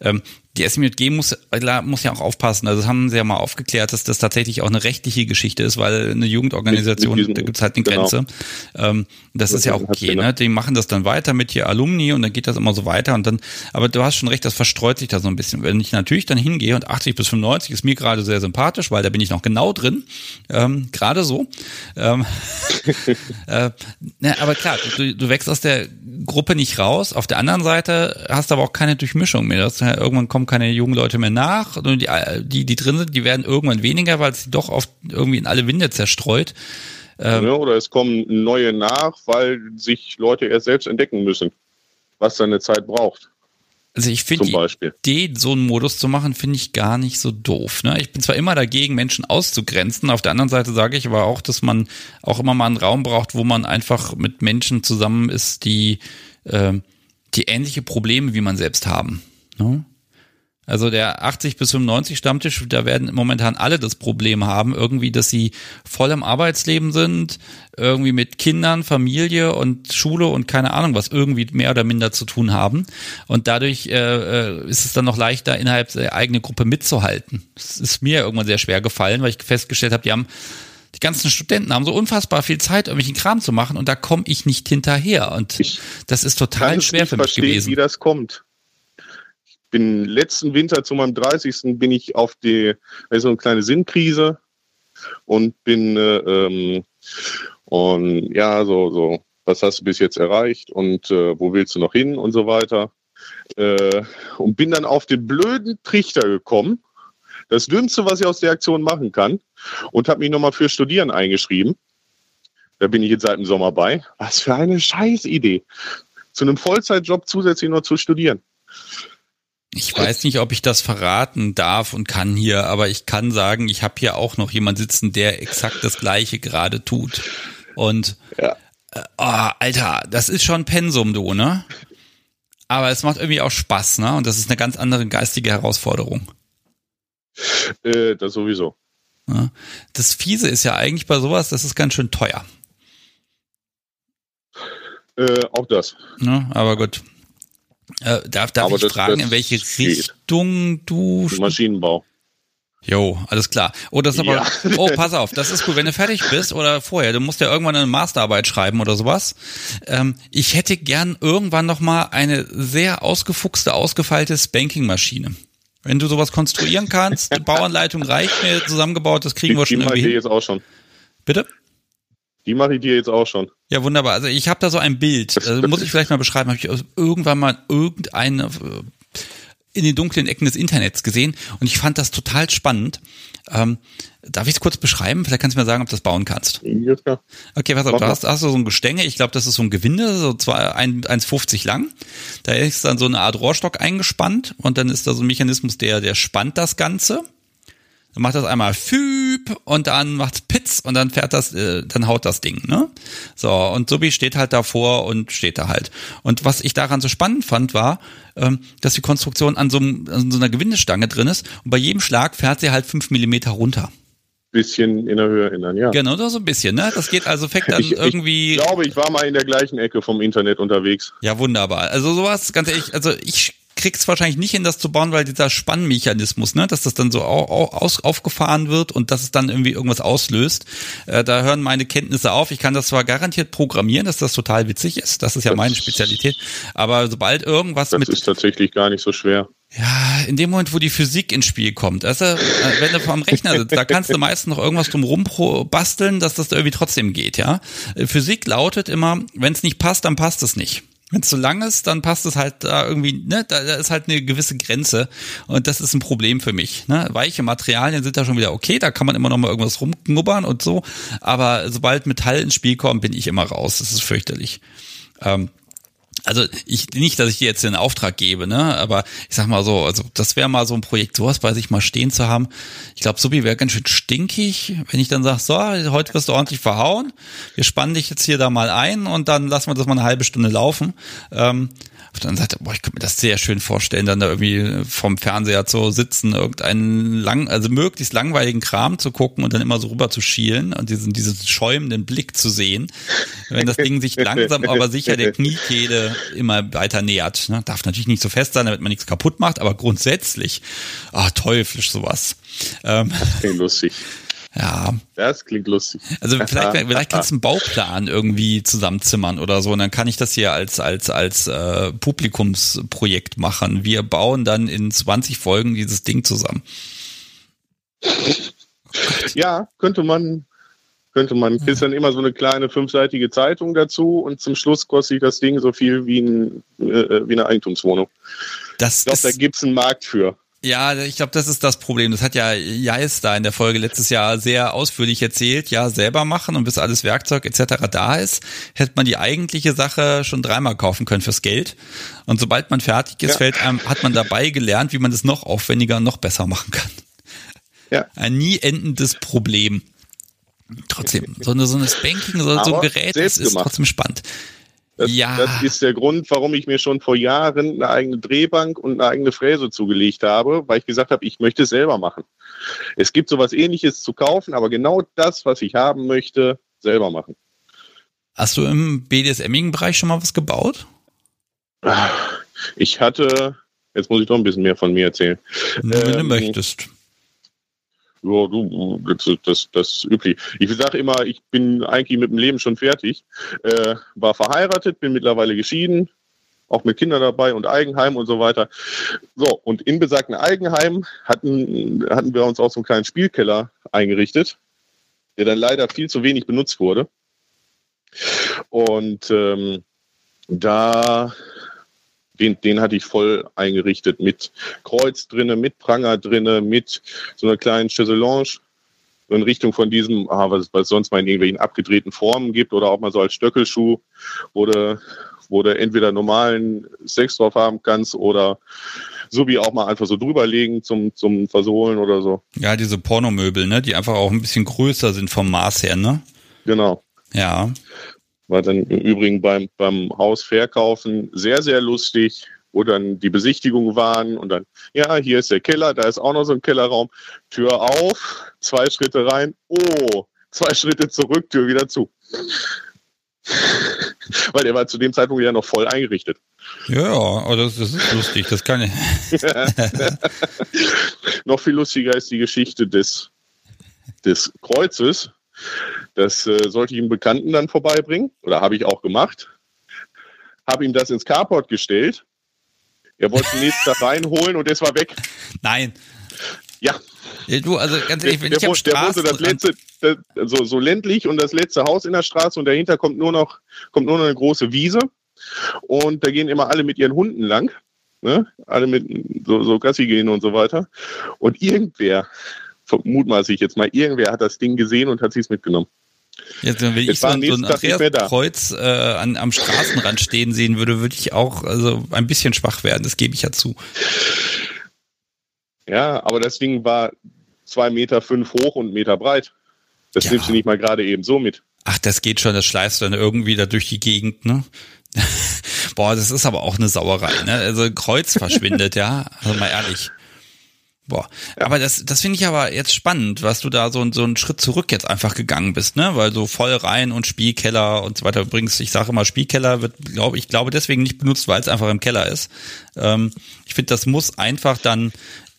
Ähm, die SMJG muss, muss ja auch aufpassen. Also das haben sie ja mal aufgeklärt, dass das tatsächlich auch eine rechtliche Geschichte ist, weil eine Jugendorganisation, mit, mit diesem, da gibt's halt eine genau. Grenze. Ähm, das, das, ist ja auch okay, ne? Die machen das dann weiter mit hier Alumni und dann geht das immer so weiter und dann, aber du hast schon recht, das verstreut sich da so ein bisschen. Wenn ich natürlich dann hingehe und 80 bis 95 ist mir gerade sehr sympathisch, weil da bin ich noch genau drin, ähm, gerade so. Ähm, äh, na, aber klar, du, du wächst aus der Gruppe nicht raus. Auf der anderen Seite hast du aber auch keine Durchmischung mehr. Das, irgendwann kommen keine jungen Leute mehr nach. Und die, die, die drin sind, die werden irgendwann weniger, weil es doch oft irgendwie in alle Winde zerstreut. Ähm, ja, oder es kommen neue nach, weil sich Leute erst selbst entdecken müssen, was seine Zeit braucht. Also ich finde die Idee, so einen Modus zu machen, finde ich gar nicht so doof. Ne? Ich bin zwar immer dagegen, Menschen auszugrenzen. Auf der anderen Seite sage ich aber auch, dass man auch immer mal einen Raum braucht, wo man einfach mit Menschen zusammen ist, die, äh, die ähnliche Probleme wie man selbst haben. Ne? Also der 80 bis 95 Stammtisch, da werden momentan alle das Problem haben, irgendwie, dass sie voll im Arbeitsleben sind, irgendwie mit Kindern, Familie und Schule und keine Ahnung was irgendwie mehr oder minder zu tun haben. Und dadurch äh, äh ist es dann noch leichter, innerhalb der eigenen Gruppe mitzuhalten. Das ist mir irgendwann sehr schwer gefallen, weil ich festgestellt habe, die haben die ganzen Studenten haben so unfassbar viel Zeit, irgendwelchen Kram zu machen und da komme ich nicht hinterher. Und ich das ist total schwer für mich gewesen. Wie das kommt bin letzten Winter zu meinem 30. bin ich auf die, also eine kleine Sinnkrise und bin äh, ähm, und ja, so, so, was hast du bis jetzt erreicht und äh, wo willst du noch hin und so weiter. Äh, und bin dann auf den blöden Trichter gekommen. Das Dümmste, was ich aus der Aktion machen kann. Und habe mich nochmal für Studieren eingeschrieben. Da bin ich jetzt seit dem Sommer bei. Was für eine Scheißidee. Zu einem Vollzeitjob zusätzlich noch zu studieren. Ich weiß nicht, ob ich das verraten darf und kann hier, aber ich kann sagen, ich habe hier auch noch jemand sitzen, der exakt das gleiche gerade tut. Und ja. äh, oh, Alter, das ist schon Pensum, du, ne? Aber es macht irgendwie auch Spaß, ne? Und das ist eine ganz andere geistige Herausforderung. Äh, das sowieso. Das Fiese ist ja eigentlich bei sowas, das ist ganz schön teuer. Äh, auch das. Ne? Aber gut. Äh, darf darf Aber ich das- fragen, das in welche geht. Richtung du Maschinenbau. Jo, alles klar. Oh, das ist aber. Ja. Oh, pass auf, das ist cool. Wenn du fertig bist oder vorher, du musst ja irgendwann eine Masterarbeit schreiben oder sowas. Ähm, ich hätte gern irgendwann noch mal eine sehr ausgefuchste, ausgefeilte Spanking-Maschine. Wenn du sowas konstruieren kannst, die Bauanleitung reicht mir zusammengebaut, das kriegen Die, wir die schon ich irgendwie hin. jetzt auch schon. Bitte? Die mache ich dir jetzt auch schon. Ja, wunderbar. Also ich habe da so ein Bild. Also muss ich vielleicht mal beschreiben. Habe ich irgendwann mal irgendeine äh, in den dunklen Ecken des Internets gesehen und ich fand das total spannend. Ähm, darf ich es kurz beschreiben? Vielleicht kannst du mir sagen, ob du das bauen kannst. Ja, klar. Okay, pass auf, du hast, hast du so ein Gestänge, ich glaube, das ist so ein Gewinde, so zwei- ein- 1,50 lang. Da ist dann so eine Art Rohrstock eingespannt und dann ist da so ein Mechanismus, der, der spannt das Ganze. Dann macht das einmal Füb und dann macht's Pitz und dann fährt das, äh, dann haut das Ding, ne? So, und Subi steht halt davor und steht da halt. Und was ich daran so spannend fand, war, ähm, dass die Konstruktion an so, einem, an so einer Gewindestange drin ist und bei jedem Schlag fährt sie halt fünf Millimeter runter. Bisschen in der Höhe ändern, ja. Genau, so ein bisschen, ne? Das geht also, fängt dann Ich, irgendwie. ich glaube, ich war mal in der gleichen Ecke vom Internet unterwegs. Ja, wunderbar. Also sowas, ganz ehrlich, also ich krieg's wahrscheinlich nicht hin, das zu bauen, weil dieser Spannmechanismus, ne, dass das dann so au, au, aus, aufgefahren wird und dass es dann irgendwie irgendwas auslöst. Äh, da hören meine Kenntnisse auf. Ich kann das zwar garantiert programmieren, dass das total witzig ist. Das ist ja Das- meine Spezialität. Aber sobald irgendwas Das mit ist tatsächlich gar nicht so schwer. ja, in dem Moment, wo die Physik ins Spiel kommt, also, wenn du vom Rechner sitzt, da kannst du meistens noch irgendwas drum pro basteln, dass das irgendwie trotzdem geht, ja. Äh, Physik lautet immer, wenn es nicht passt, dann passt es nicht. Wenn es zu lang ist, dann passt es halt da irgendwie, ne, da, da ist halt eine gewisse Grenze und das ist ein Problem für mich. Ne? Weiche Materialien sind da schon wieder okay, da kann man immer noch mal irgendwas rumknubbern und so, aber sobald Metall ins Spiel kommt, bin ich immer raus. Das ist fürchterlich. Ähm, also ich nicht, dass ich dir jetzt den Auftrag gebe, ne? Aber ich sag mal so, also das wäre mal so ein Projekt, sowas bei sich mal stehen zu haben. Ich glaube, Subi wäre ganz schön stinkig, wenn ich dann sage, so, heute wirst du ordentlich verhauen. Wir spannen dich jetzt hier da mal ein und dann lassen wir das mal eine halbe Stunde laufen. Ähm, auf der anderen Seite, boah, ich könnte mir das sehr schön vorstellen, dann da irgendwie vom Fernseher zu sitzen, irgendeinen lang, also möglichst langweiligen Kram zu gucken und dann immer so rüber zu schielen und diesen, diesen schäumenden Blick zu sehen, wenn das Ding sich langsam aber sicher der Kniekehle immer weiter nähert. Ne? Darf natürlich nicht so fest sein, damit man nichts kaputt macht, aber grundsätzlich, ah, teuflisch sowas. Ähm, lustig. Ja, Das klingt lustig. also vielleicht, vielleicht kannst du einen Bauplan irgendwie zusammenzimmern oder so und dann kann ich das hier als als als äh, Publikumsprojekt machen. Wir bauen dann in 20 Folgen dieses Ding zusammen. Ja, könnte man, könnte man. Ist dann immer so eine kleine fünfseitige Zeitung dazu und zum Schluss kostet das Ding so viel wie, ein, äh, wie eine Eigentumswohnung. Das Ich glaube, da ist, gibt's einen Markt für. Ja, ich glaube, das ist das Problem. Das hat ja Jais da in der Folge letztes Jahr sehr ausführlich erzählt. Ja, selber machen und bis alles Werkzeug etc. da ist, hätte man die eigentliche Sache schon dreimal kaufen können fürs Geld. Und sobald man fertig ist, Ja. fällt einem, hat man dabei gelernt, wie man das noch aufwendiger und noch besser machen kann. Ja. Ein nie endendes Problem. Trotzdem, so eine, so eine Spanking, so, so ein Gerät, das ist trotzdem spannend. Das, Ja. das ist der Grund, warum ich mir schon vor Jahren eine eigene Drehbank und eine eigene Fräse zugelegt habe, weil ich gesagt habe, ich möchte es selber machen. Es gibt sowas ähnliches zu kaufen, aber genau das, was ich haben möchte, selber machen. Hast du im BDSMigen Bereich schon mal was gebaut? Ich hatte, jetzt muss ich doch ein bisschen mehr von mir erzählen. Wenn du Ähm, möchtest. Ja, du, das, das, üblich. Ich sage immer, ich bin eigentlich mit dem Leben schon fertig. Äh, war verheiratet, bin mittlerweile geschieden, auch mit Kindern dabei und Eigenheim und so weiter. So, und in besagten Eigenheim hatten, hatten wir uns auch so einen kleinen Spielkeller eingerichtet, der dann leider viel zu wenig benutzt wurde. Und ähm, da den, den hatte ich voll eingerichtet mit Kreuz drinne, mit Pranger drinne, mit so einer kleinen Chaiselange in Richtung von diesem, ah, was, was es sonst mal in irgendwelchen abgedrehten Formen gibt oder auch mal so als Stöckelschuh, wo du, wo du entweder normalen Sex drauf haben kannst oder so wie auch mal einfach so drüberlegen zum, zum Versohlen oder so. Ja, diese Pornomöbel, ne, die einfach auch ein bisschen größer sind vom Maß her, ne? Genau. Ja. War dann im Übrigen beim, beim Hausverkaufen sehr, sehr lustig, wo dann die Besichtigungen waren und dann, ja, hier ist der Keller, da ist auch noch so ein Kellerraum, Tür auf, zwei Schritte rein, oh, zwei Schritte zurück, Tür wieder zu. Weil der war zu dem Zeitpunkt ja noch voll eingerichtet. Ja, aber das, das ist lustig, das kann ich. noch viel lustiger ist die Geschichte des, des Kreuzes. Das äh, sollte ich einem Bekannten dann vorbeibringen, oder habe ich auch gemacht. Habe ihm das ins Carport gestellt. Er wollte den nächsten Tag reinholen und es war weg. Nein. Ja. Du, also ganz ehrlich, wenn der, ich am der, der das letzte, das, so, so ländlich und das letzte Haus in der Straße und dahinter kommt nur noch, kommt nur noch eine große Wiese. Und da gehen immer alle mit ihren Hunden lang. Ne? Alle mit so, so Gassi gehen und so weiter. Und irgendwer, mutmaße ich jetzt mal, irgendwer hat das Ding gesehen und hat sie es mitgenommen. Jetzt, wenn ich so, so ein Andreas-Kreuz äh, an, am Straßenrand stehen sehen würde, würde ich auch also ein bisschen schwach werden, das gebe ich ja zu. Ja, aber das Ding war zwei Meter fünf hoch und Meter breit. Das ja. nimmst du nicht mal gerade eben so mit. Ach, das geht schon, das schleißt dann irgendwie da durch die Gegend, ne? Boah, das ist aber auch eine Sauerei, ne? Also Kreuz verschwindet, ja. Also mal ehrlich. Boah, ja. aber das, das finde ich aber jetzt spannend, was du da so, so einen Schritt zurück jetzt einfach gegangen bist, ne? Weil so voll rein und Spielkeller und so weiter. Übrigens, ich sage immer, Spielkeller wird, glaube ich, glaube deswegen nicht benutzt, weil es einfach im Keller ist. Ähm, ich finde, das muss einfach dann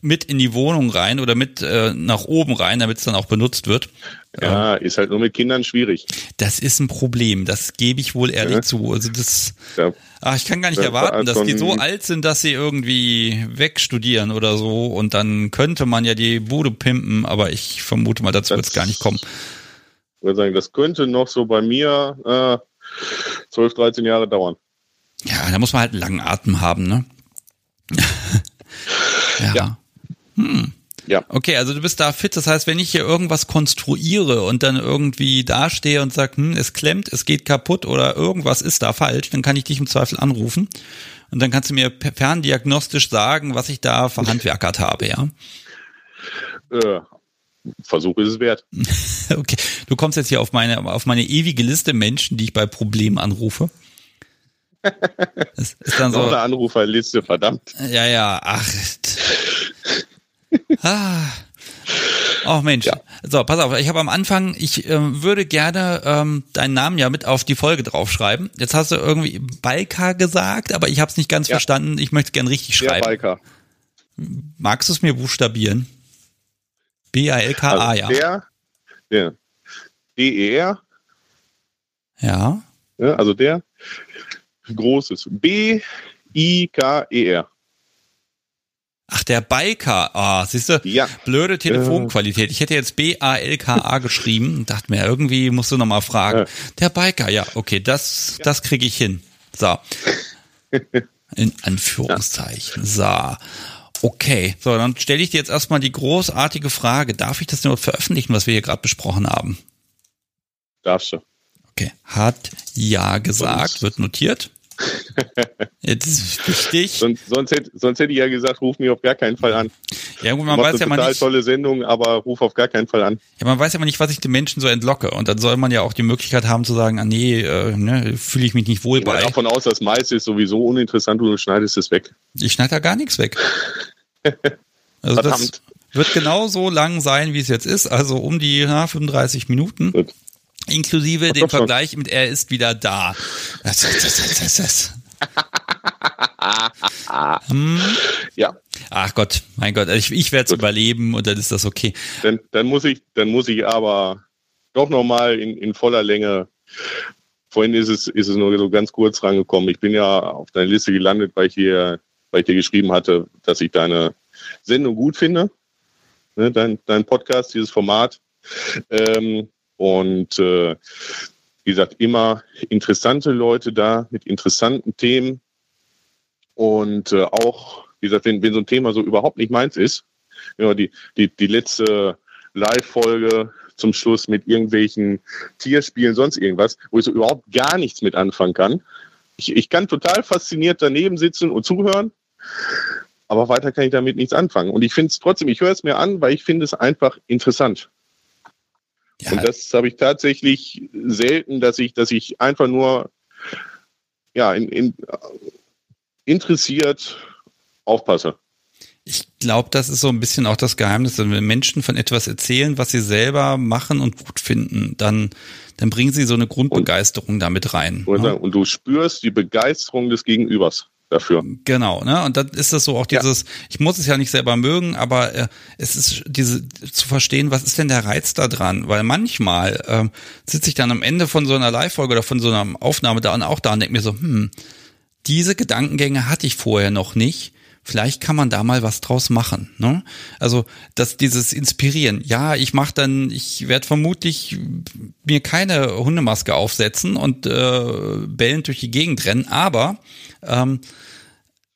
mit in die Wohnung rein oder mit äh, nach oben rein, damit es dann auch benutzt wird. Ja, ähm, ist halt nur mit Kindern schwierig. Das ist ein Problem, das gebe ich wohl ehrlich ja. zu. Also das, ja. ach, ich kann gar nicht das erwarten, dass die so alt sind, dass sie irgendwie wegstudieren oder so und dann könnte man ja die Bude pimpen, aber ich vermute mal, dazu wird es gar nicht kommen. Ich würde sagen, das könnte noch so bei mir äh, 12, 13 Jahre dauern. Ja, da muss man halt einen langen Atem haben, ne? ja. ja. Hm. Ja. Okay, also du bist da fit. Das heißt, wenn ich hier irgendwas konstruiere und dann irgendwie dastehe und sage, hm, es klemmt, es geht kaputt oder irgendwas ist da falsch, dann kann ich dich im Zweifel anrufen und dann kannst du mir ferndiagnostisch sagen, was ich da verhandwerkert habe, ja? Äh, Versuch ist es wert. okay, du kommst jetzt hier auf meine auf meine ewige Liste Menschen, die ich bei Problemen anrufe. Das ist dann so. Noch eine Anruferliste, verdammt. Ja, ja, ach. Ah. Oh Mensch. Ja. So, pass auf, ich habe am Anfang, ich äh, würde gerne ähm, deinen Namen ja mit auf die Folge draufschreiben. Jetzt hast du irgendwie Balka gesagt, aber ich habe es nicht ganz ja. verstanden. Ich möchte gern richtig schreiben. Balka. Magst du es mir buchstabieren? B-A-L-K-A, also ja. Der, der D-E-R. Ja. ja. Also der großes B-I-K-E-R. Ach, der Biker. Ah, siehst du? Ja. Blöde Telefonqualität. Ich hätte jetzt B-A-L-K-A geschrieben und dachte mir, irgendwie musst du nochmal fragen. Ja. Der Biker, ja, okay, das, das kriege ich hin. So. In Anführungszeichen. So. Okay. So, dann stelle ich dir jetzt erstmal die großartige Frage. Darf ich das nur veröffentlichen, was wir hier gerade besprochen haben? Darfst du. Okay. Hat ja gesagt, wird notiert. Jetzt. Sonst, sonst, hätte, sonst hätte ich ja gesagt, ruf mich auf gar keinen Fall an. Ja, gut, man weiß ja mal nicht. tolle Sendung, aber ruf auf gar keinen Fall an. Ja, man weiß ja mal nicht, was ich den Menschen so entlocke. Und dann soll man ja auch die Möglichkeit haben zu sagen, ah nee, äh, ne, fühle ich mich nicht wohl ich bei. Ich davon aus, das meiste ist sowieso uninteressant und du schneidest es weg. Ich schneide da gar nichts weg. Also Verdammt. das wird genau so lang sein, wie es jetzt ist, also um die na, 35 Minuten. Gut. Inklusive dem Vergleich mit er ist wieder da. Das, das, das, hm. Ja. Ach Gott, mein Gott, ich, ich werde es überleben und dann ist das okay. Dann, dann muss ich, dann muss ich aber doch nochmal in, in voller Länge. Vorhin ist es, ist es nur so ganz kurz rangekommen. Ich bin ja auf deiner Liste gelandet, weil ich dir, weil ich dir geschrieben hatte, dass ich deine Sendung gut finde. Ne, dein, dein Podcast, dieses Format. Ähm, und äh, wie gesagt, immer interessante Leute da mit interessanten Themen. Und äh, auch, wie gesagt, wenn, wenn so ein Thema so überhaupt nicht meins ist, ja, die, die, die letzte Live-Folge zum Schluss mit irgendwelchen Tierspielen, sonst irgendwas, wo ich so überhaupt gar nichts mit anfangen kann. Ich, ich kann total fasziniert daneben sitzen und zuhören, aber weiter kann ich damit nichts anfangen. Und ich finde es trotzdem, ich höre es mir an, weil ich finde es einfach interessant. Ja. Und das habe ich tatsächlich selten, dass ich, dass ich einfach nur ja, in, in, interessiert, aufpasse. Ich glaube, das ist so ein bisschen auch das Geheimnis, wenn Menschen von etwas erzählen, was sie selber machen und gut finden, dann, dann bringen sie so eine Grundbegeisterung und, damit rein. Ne? Und du spürst die Begeisterung des Gegenübers dafür. Genau, ne? Und dann ist das so auch dieses, ja. ich muss es ja nicht selber mögen, aber äh, es ist diese zu verstehen, was ist denn der Reiz da dran? Weil manchmal äh, sitze ich dann am Ende von so einer Live-Folge oder von so einer Aufnahme da und auch da und denke mir so, hm, diese Gedankengänge hatte ich vorher noch nicht vielleicht kann man da mal was draus machen. Ne? Also dass dieses Inspirieren. Ja, ich mache dann, ich werde vermutlich mir keine Hundemaske aufsetzen und äh, bellend durch die Gegend rennen, aber ähm,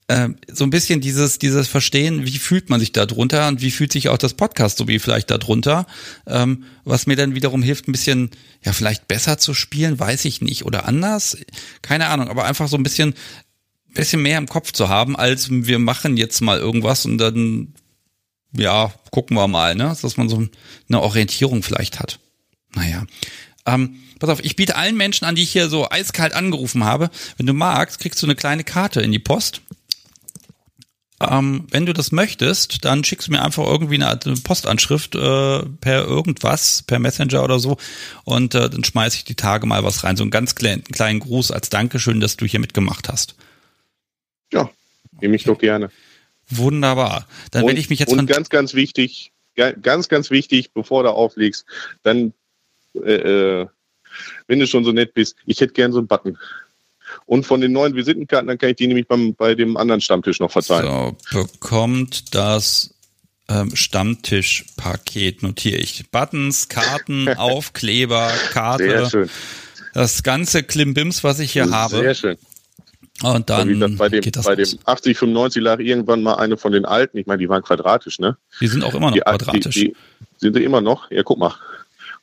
äh, so ein bisschen dieses, dieses Verstehen, wie fühlt man sich da drunter und wie fühlt sich auch das Podcast so wie vielleicht da drunter, ähm, was mir dann wiederum hilft, ein bisschen, ja, vielleicht besser zu spielen, weiß ich nicht, oder anders, keine Ahnung, aber einfach so ein bisschen bisschen mehr im Kopf zu haben, als wir machen jetzt mal irgendwas und dann, ja, gucken wir mal, ne? Dass man so eine Orientierung vielleicht hat. Naja. Ähm, pass auf, ich biete allen Menschen an, die ich hier so eiskalt angerufen habe, wenn du magst, kriegst du eine kleine Karte in die Post. Ähm, wenn du das möchtest, dann schickst du mir einfach irgendwie eine Art Postanschrift äh, per irgendwas, per Messenger oder so und äh, dann schmeiße ich die Tage mal was rein. So einen ganz kleinen, kleinen Gruß als Dankeschön, dass du hier mitgemacht hast. Ja, nehme ich doch gerne. Wunderbar. Dann werde ich mich jetzt und ganz, ganz wichtig, ganz, ganz wichtig, bevor du auflegst, dann, äh, äh, wenn du schon so nett bist, ich hätte gern so einen Button. Und von den neuen Visitenkarten, dann kann ich die nämlich beim, bei dem anderen Stammtisch noch verteilen. So, bekommt das ähm, Stammtischpaket, notiere ich. Buttons, Karten, Aufkleber, Karte. Sehr schön. Das ganze Klimbims, was ich hier Sehr habe. Sehr schön. Und dann das, bei dem, geht das bei dem 80, 95 lag irgendwann mal eine von den alten. Ich meine, die waren quadratisch, ne? Die sind auch immer noch die, quadratisch. Die, die, sind sie immer noch? Ja, guck mal.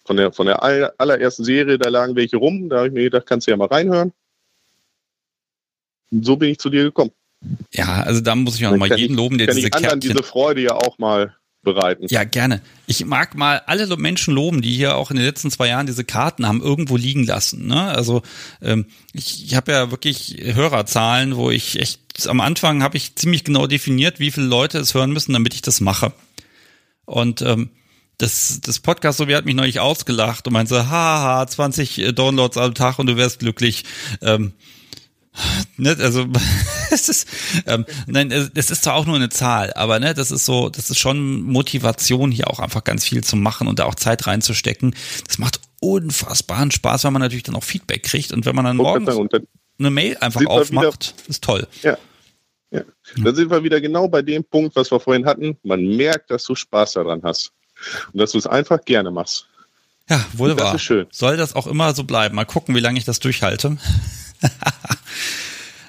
Von der, von der allerersten Serie, da lagen welche rum. Da habe ich mir gedacht, kannst du ja mal reinhören. Und so bin ich zu dir gekommen. Ja, also da muss ich auch mal jeden loben, der diese Kärtchen... diese Freude ja auch mal bereiten. Ja, gerne. Ich mag mal alle Menschen loben, die hier auch in den letzten zwei Jahren diese Karten haben irgendwo liegen lassen. Ne? Also ähm, ich, ich habe ja wirklich Hörerzahlen, wo ich echt am Anfang habe ich ziemlich genau definiert, wie viele Leute es hören müssen, damit ich das mache. Und ähm, das, das Podcast so wie hat mich neulich ausgelacht und meinte, haha, 20 Downloads am Tag und du wärst glücklich. Ähm, ne, also es ist, ähm, nein, es ist zwar auch nur eine Zahl, aber ne, das ist so, das ist schon Motivation, hier auch einfach ganz viel zu machen und da auch Zeit reinzustecken. Das macht unfassbaren Spaß, weil man natürlich dann auch Feedback kriegt und wenn man dann morgens eine Mail einfach aufmacht, wieder, ist toll. Ja. ja. Dann sind wir wieder genau bei dem Punkt, was wir vorhin hatten. Man merkt, dass du Spaß daran hast und dass du es einfach gerne machst. Ja, wohl wahr. Das ist schön. Soll das auch immer so bleiben? Mal gucken, wie lange ich das durchhalte.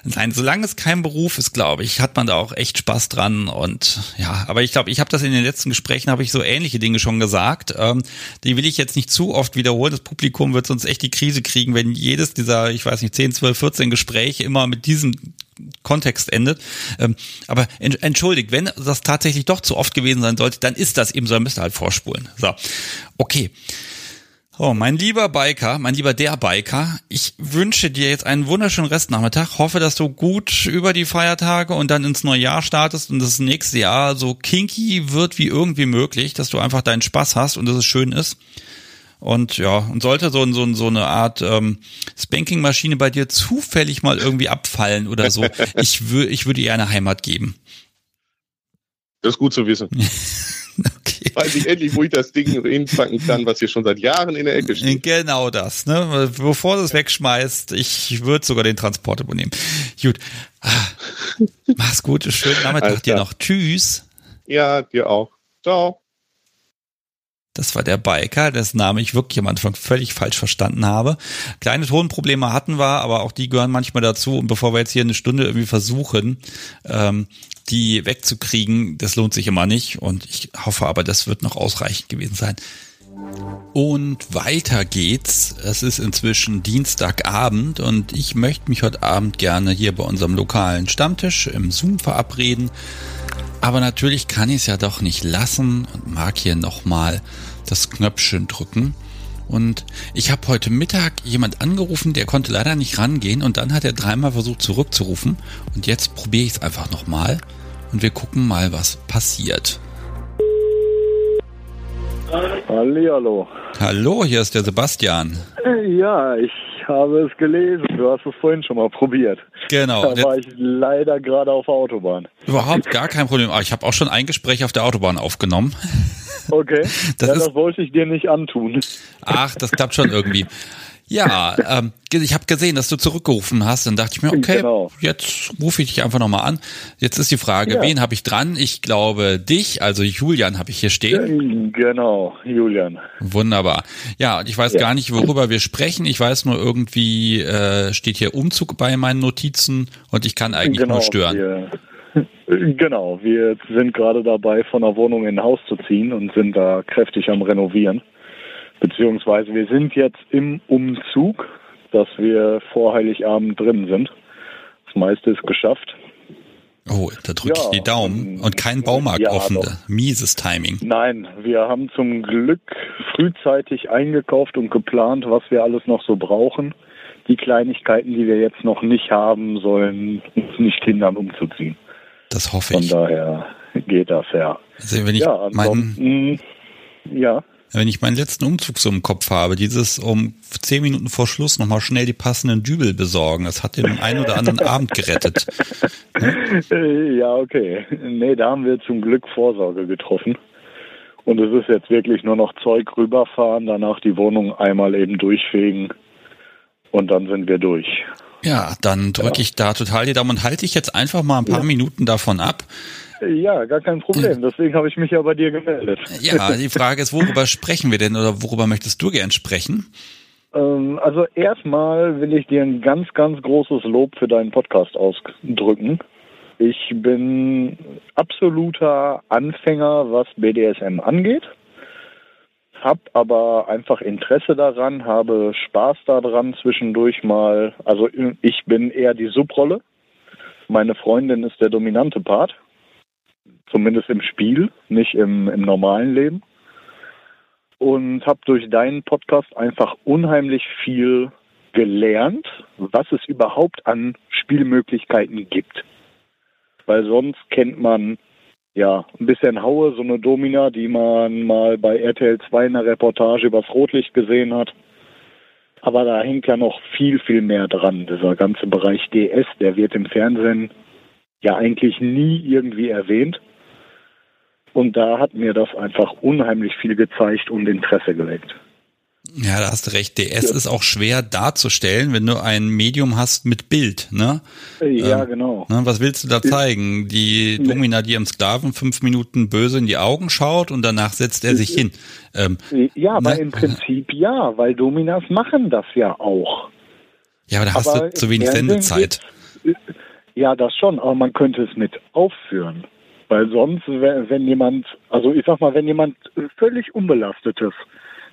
Nein, solange es kein Beruf ist, glaube ich, hat man da auch echt Spaß dran und ja, aber ich glaube, ich habe das in den letzten Gesprächen habe ich so ähnliche Dinge schon gesagt. Ähm, die will ich jetzt nicht zu oft wiederholen. Das Publikum wird sonst echt die Krise kriegen, wenn jedes dieser, ich weiß nicht, 10, 12, 14 Gespräche immer mit diesem Kontext endet. Ähm, aber entschuldigt, wenn das tatsächlich doch zu oft gewesen sein sollte, dann ist das eben so, dann müsst ihr halt vorspulen. So, okay. Oh, mein lieber Biker, mein lieber der Biker, ich wünsche dir jetzt einen wunderschönen Restnachmittag. Hoffe, dass du gut über die Feiertage und dann ins neue Jahr startest und das nächste Jahr so kinky wird wie irgendwie möglich, dass du einfach deinen Spaß hast und dass es schön ist. Und ja, und sollte so, so, so eine Art ähm, Spanking-Maschine bei dir zufällig mal irgendwie abfallen oder so, ich, würde ich würde ihr eine Heimat geben. Das ist gut zu wissen. Okay. Weiß ich endlich, wo ich das Ding hinpacken kann, was hier schon seit Jahren in der Ecke steht. Genau das, ne? Bevor du es wegschmeißt, ich würde sogar den Transport übernehmen. Gut. Ah, mach's gut, schönen Nachmittag dir noch. Tschüss. Ja, dir auch. Ciao. Das war der Biker, dessen Name ich wirklich am Anfang völlig falsch verstanden habe. Kleine Tonprobleme hatten wir, aber auch die gehören manchmal dazu. Und bevor wir jetzt hier eine Stunde irgendwie versuchen, ähm, die wegzukriegen, das lohnt sich immer nicht. Und ich hoffe aber, das wird noch ausreichend gewesen sein. Und weiter geht's. Es ist inzwischen Dienstagabend und ich möchte mich heute Abend gerne hier bei unserem lokalen Stammtisch im Zoom verabreden. Aber natürlich kann ich es ja doch nicht lassen und mag hier nochmal das Knöpfchen drücken. Und ich habe heute Mittag jemand angerufen, der konnte leider nicht rangehen und dann hat er dreimal versucht zurückzurufen. Und jetzt probiere ich es einfach nochmal und wir gucken mal, was passiert. Hallihallo. Hallo, hier ist der Sebastian. Ja, ich habe es gelesen. Du hast es vorhin schon mal probiert. Genau. Da war ich leider gerade auf der Autobahn. Überhaupt gar kein Problem. Aber ich habe auch schon ein Gespräch auf der Autobahn aufgenommen. Okay. Das ja, das wollte ich dir nicht antun. Ach, das klappt schon irgendwie. Ja, ähm, ich habe gesehen, dass du zurückgerufen hast. Dann dachte ich mir, okay, Genau. jetzt rufe ich dich einfach nochmal an. Jetzt ist die Frage, Ja. wen habe ich dran? Ich glaube dich, also Julian habe ich hier stehen. Genau, Julian. Wunderbar. Ja, und ich weiß Ja. gar nicht, worüber wir sprechen. Ich weiß nur irgendwie, äh, steht hier Umzug bei meinen Notizen und ich kann eigentlich genau, nur stören. Wir, genau, wir sind gerade dabei, von der Wohnung in ein Haus zu ziehen und sind da kräftig am Renovieren. Beziehungsweise wir sind jetzt im Umzug, dass wir vor Heiligabend drin sind. Das meiste ist geschafft. Oh, da drücke Ja, ich die Daumen. Und kein Baumarkt ja, offen. doch. Mieses Timing. Nein, wir haben zum Glück frühzeitig eingekauft und geplant, was wir alles noch so brauchen. Die Kleinigkeiten, die wir jetzt noch nicht haben, sollen uns nicht hindern, umzuziehen. Das hoffe Von ich. daher geht das ja. Also wenn ich Ja, meinen ja, wenn ich meinen letzten Umzug so im Kopf habe, dieses um zehn Minuten vor Schluss nochmal schnell die passenden Dübel besorgen, das hat den einen oder anderen Abend gerettet. Ja, okay. Nee, da haben wir zum Glück Vorsorge getroffen. Und es ist jetzt wirklich nur noch Zeug rüberfahren, danach die Wohnung einmal eben durchfegen und dann sind wir durch. Ja, dann drücke ich da total die Daumen und halte ich jetzt einfach mal ein paar Minuten davon ab. Ja, gar kein Problem. Deswegen habe ich mich ja bei dir gemeldet. Ja, die Frage ist, worüber sprechen wir denn oder worüber möchtest du gern sprechen? Ähm, also erstmal will ich dir ein ganz, ganz großes Lob für deinen Podcast ausdrücken. Ich bin absoluter Anfänger, was BDSM angeht. Hab aber einfach Interesse daran, habe Spaß daran zwischendurch mal. Also ich bin eher die Subrolle. Meine Freundin ist der dominante Part. Zumindest im Spiel, nicht im, im normalen Leben und habe durch deinen Podcast einfach unheimlich viel gelernt, was es überhaupt an Spielmöglichkeiten gibt. Weil sonst kennt man ja ein bisschen Haue, so eine Domina, die man mal bei RTL 2 in einer Reportage übers Rotlicht gesehen hat. Aber da hängt ja noch viel, viel mehr dran. Dieser ganze Bereich DS, der wird im Fernsehen ja eigentlich nie irgendwie erwähnt. Und da hat mir das einfach unheimlich viel gezeigt und Interesse geweckt. Ja, da hast du recht. DS ist auch schwer darzustellen, wenn du ein Medium hast mit Bild, ne? Ja, Ähm, genau. Ne, was willst du da zeigen? Die Domina, die ihrem Sklaven fünf Minuten böse in die Augen schaut und danach setzt er sich hin. Ähm, Ja, aber ne? im Prinzip ja, weil Dominas machen das ja auch. ja, aber da hast Aber du zu wenig Fernsehen Sendezeit. geht's- Ja, das schon, aber man könnte es mit aufführen. Weil sonst, wenn, jemand, also ich sag mal, wenn jemand völlig unbelastetes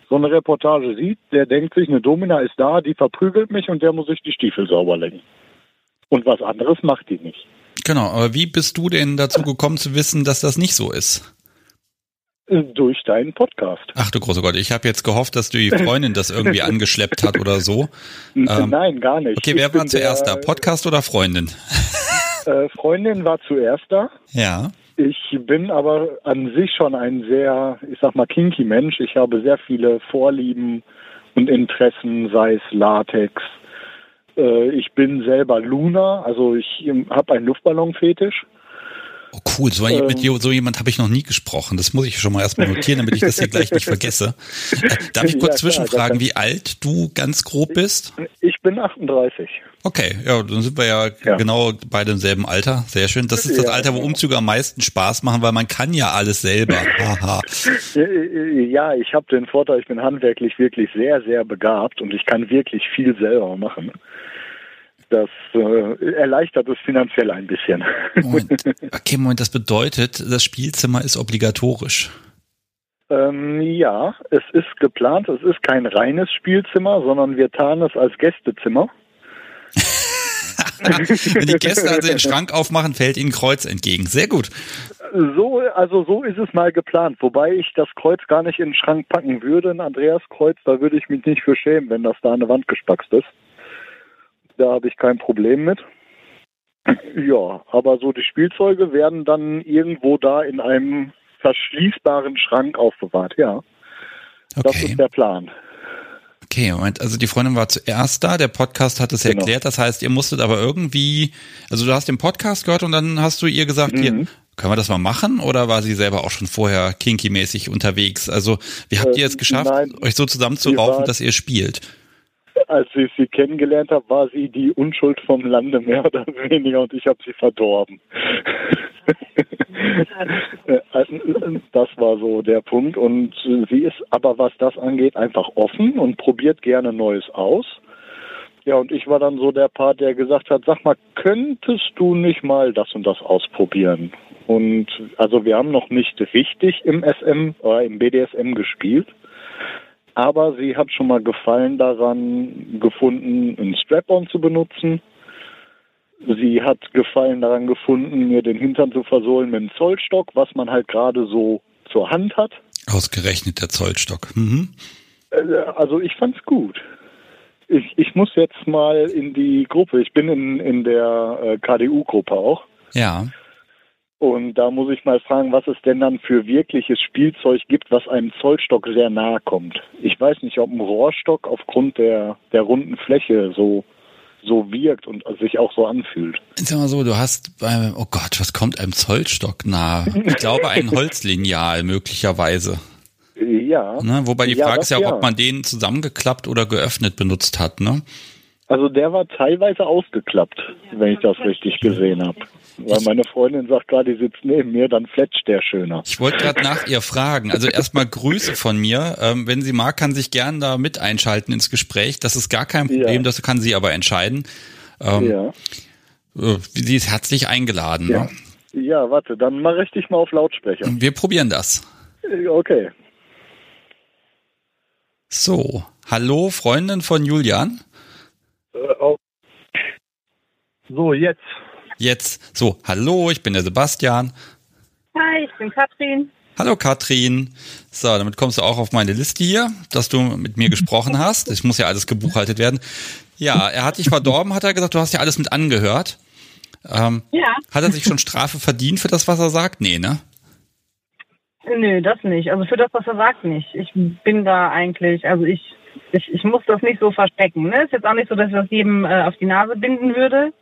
so eine Reportage sieht, der denkt sich, eine Domina ist da, die verprügelt mich und der muss sich die Stiefel sauber lecken. Und was anderes macht die nicht. Genau, aber wie bist du denn dazu gekommen zu wissen, dass das nicht so ist? Durch deinen Podcast. Ach du großer Gott, ich habe jetzt gehofft, dass die Freundin das irgendwie angeschleppt hat oder so. Ähm, Nein, gar nicht. Okay, Ich wer war bin zuerst da? der, Podcast oder Freundin? Äh, Freundin war zuerst da. Ja. Ich bin aber an sich schon ein sehr, ich sag mal, kinky Mensch. Ich habe sehr viele Vorlieben und Interessen, sei es Latex. Äh, Ich bin selber Luna, also ich habe einen Luftballon-Fetisch. Oh cool, so, Ähm. mit so jemand habe ich noch nie gesprochen. Das muss ich schon mal erstmal notieren, damit ich das hier gleich nicht vergesse. Äh, darf ich Ja, kurz klar, zwischenfragen, das- wie alt du ganz grob bist? Ich bin 38. Okay, ja, dann sind wir ja, Ja. genau beide im selben Alter. Sehr schön. Das ist das Ja, Alter, wo. Umzüge am meisten Spaß machen, weil man kann ja alles selber. Haha. Äh, Ja, ich habe den Vorteil, ich bin handwerklich wirklich sehr, sehr begabt und ich kann wirklich viel selber machen. Das äh, erleichtert es finanziell ein bisschen. Moment. Okay, Moment, das bedeutet, das Spielzimmer ist obligatorisch. Ähm, ja, es ist geplant. Es ist kein reines Spielzimmer, sondern wir tarnen es als Gästezimmer. Wenn die Gäste also den Schrank aufmachen, fällt ihnen Kreuz entgegen. Sehr gut. So, also so ist es mal geplant. Wobei ich das Kreuz gar nicht in den Schrank packen würde, ein Andreaskreuz, da würde ich mich nicht für schämen, wenn das da an der Wand gespackst ist. Da habe ich kein Problem mit. Ja, aber so die Spielzeuge werden dann irgendwo da in einem verschließbaren Schrank aufbewahrt, ja. Das Okay. ist der Plan. Okay, Moment, also die Freundin war zuerst da, der Podcast hat es Genau. erklärt, das heißt, ihr musstet aber irgendwie, also du hast den Podcast gehört und dann hast du ihr gesagt, hier, Mhm. können wir das mal machen oder war sie selber auch schon vorher kinky-mäßig unterwegs? Also, wie habt ihr es geschafft, nein. euch so zusammenzuraufen, dass ihr spielt? Als ich sie kennengelernt habe, war sie die Unschuld vom Lande mehr oder weniger und ich habe sie verdorben. Äh, das war so der Punkt und sie ist aber, was das angeht, einfach offen und probiert gerne Neues aus. Ja, und ich war dann so der Part, der gesagt hat, sag mal, könntest du nicht mal das und das ausprobieren? Und also wir haben noch nicht richtig im SM oder im BDSM gespielt. Aber sie hat schon mal Gefallen daran gefunden, einen Strap-on zu benutzen. Sie hat Gefallen daran gefunden, mir den Hintern zu versohlen mit einem Zollstock, was man halt gerade so zur Hand hat. Ausgerechnet der Zollstock. Mhm. Äh, Also ich fand's gut. Ich, ich muss jetzt mal in die Gruppe. Ich bin in, in der äh, KDU-Gruppe auch. Ja. Und da muss ich mal fragen, was es denn dann für wirkliches Spielzeug gibt, was einem Zollstock sehr nahe kommt. Ich weiß nicht, ob ein Rohrstock aufgrund der, der runden Fläche so, so wirkt und sich auch so anfühlt. Sag mal so, du hast beim, oh Gott, was kommt einem Zollstock nahe? Ich glaube, ein Holzlineal möglicherweise. Ja. Ne? Wobei die Ja, Frage ist ja, ja. ob man den zusammengeklappt oder geöffnet benutzt hat, ne? Also der war teilweise ausgeklappt, wenn ich das richtig gesehen habe. Weil meine Freundin sagt gerade, die sitzt neben mir, dann fletscht der schöner. Ich wollte gerade nach ihr fragen. Also erstmal Grüße von mir. Ähm, wenn sie mag, kann sich gern da mit einschalten ins Gespräch. Das ist gar kein Problem, Ja. das kann sie aber entscheiden. Ähm, Ja. äh, Sie ist herzlich eingeladen. Ja. Ne? Ja, warte, dann mache ich dich mal auf Lautsprecher. Wir probieren das. Äh, Okay. So, hallo Freundin von Julian. So, jetzt. Jetzt, so, hallo, ich bin der Sebastian. Hi, ich bin Katrin. Hallo Katrin. So, damit kommst du auch auf meine Liste hier, dass du mit mir gesprochen hast. Es muss ja alles gebuchhaltet werden. Ja, er hat dich verdorben, hat er gesagt, du hast ja alles mit angehört. Ähm, Ja. hat er sich schon Strafe verdient für das, was er sagt? Nee, ne? Nö, das nicht. Also für das, was er sagt, nicht. Ich bin da eigentlich, also ich, ich, ich muss das nicht so verstecken. Ne? Ist jetzt auch nicht so, dass ich das jedem äh, auf die Nase binden würde.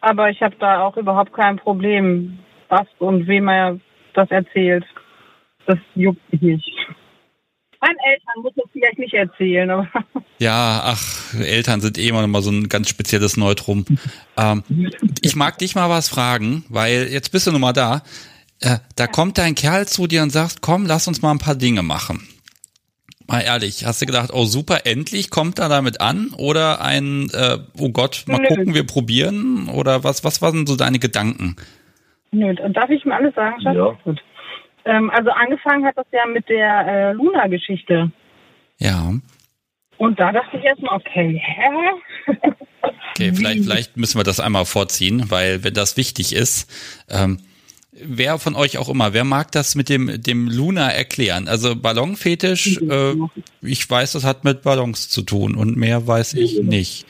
Aber ich habe da auch überhaupt kein Problem, was und wem er das erzählt. Das juckt mich nicht. Meinen Eltern muss das vielleicht nicht erzählen, aber Ja, ach, Eltern sind eh immer noch mal so ein ganz spezielles Neutrum. Ähm, ich mag dich mal was fragen, weil jetzt bist du nun mal da. Äh, da kommt dein Kerl zu dir und sagt, komm, lass uns mal ein paar Dinge machen. Mal ehrlich, hast du gedacht, oh super, endlich kommt er damit an? Oder ein, äh, oh Gott, mal Nö. gucken, wir probieren? Oder was, was waren so deine Gedanken? Nö, darf ich mir alles sagen, Schatz? Ja. Ähm, also angefangen hat das ja mit der äh, Luna-Geschichte. Ja, Und da dachte ich erstmal, okay, hä? okay, vielleicht, vielleicht müssen wir das einmal vorziehen, weil wenn das wichtig ist, ähm, wer von euch auch immer, wer mag das mit dem, dem Luna erklären? Also Ballonfetisch, äh, ich weiß, das hat mit Ballons zu tun und mehr weiß ich nicht.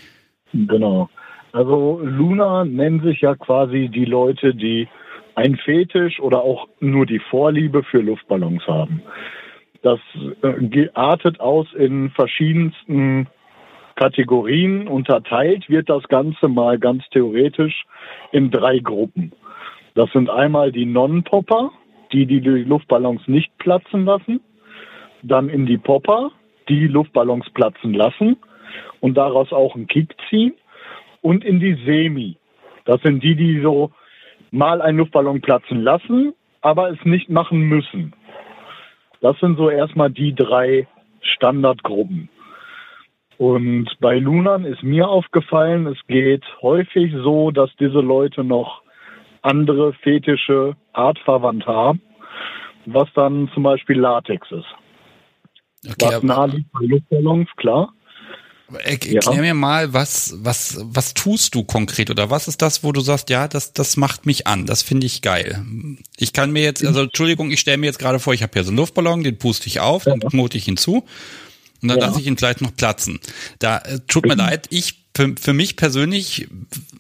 Genau. Also Luna nennen sich ja quasi die Leute, die ein Fetisch oder auch nur die Vorliebe für Luftballons haben. Das äh, artet aus in verschiedensten Kategorien. Unterteilt wird das Ganze mal ganz theoretisch in drei Gruppen. Das sind einmal die Non-Popper, die die Luftballons nicht platzen lassen. Dann in die Popper, die Luftballons platzen lassen und daraus auch einen Kick ziehen. Und in die Semi. Das sind die, die so mal einen Luftballon platzen lassen, aber es nicht machen müssen. Das sind so erstmal die drei Standardgruppen. Und bei Lunan ist mir aufgefallen, es geht häufig so, dass diese Leute noch andere fetische Artverwandt haben, was dann zum Beispiel Latex ist. Okay, Was nah liegt bei Luftballons, klar. Erklär ja. mir mal, was, was, was tust du konkret oder was ist das, wo du sagst, ja, das, das macht mich an, das finde ich geil. Ich kann mir jetzt, also Entschuldigung, ich stelle mir jetzt gerade vor, ich habe hier so einen Luftballon, den puste ich auf, ja. dann knote ich hinzu und dann ja. lasse ich ihn vielleicht noch platzen. Da äh, tut mir leid, ich für, für mich persönlich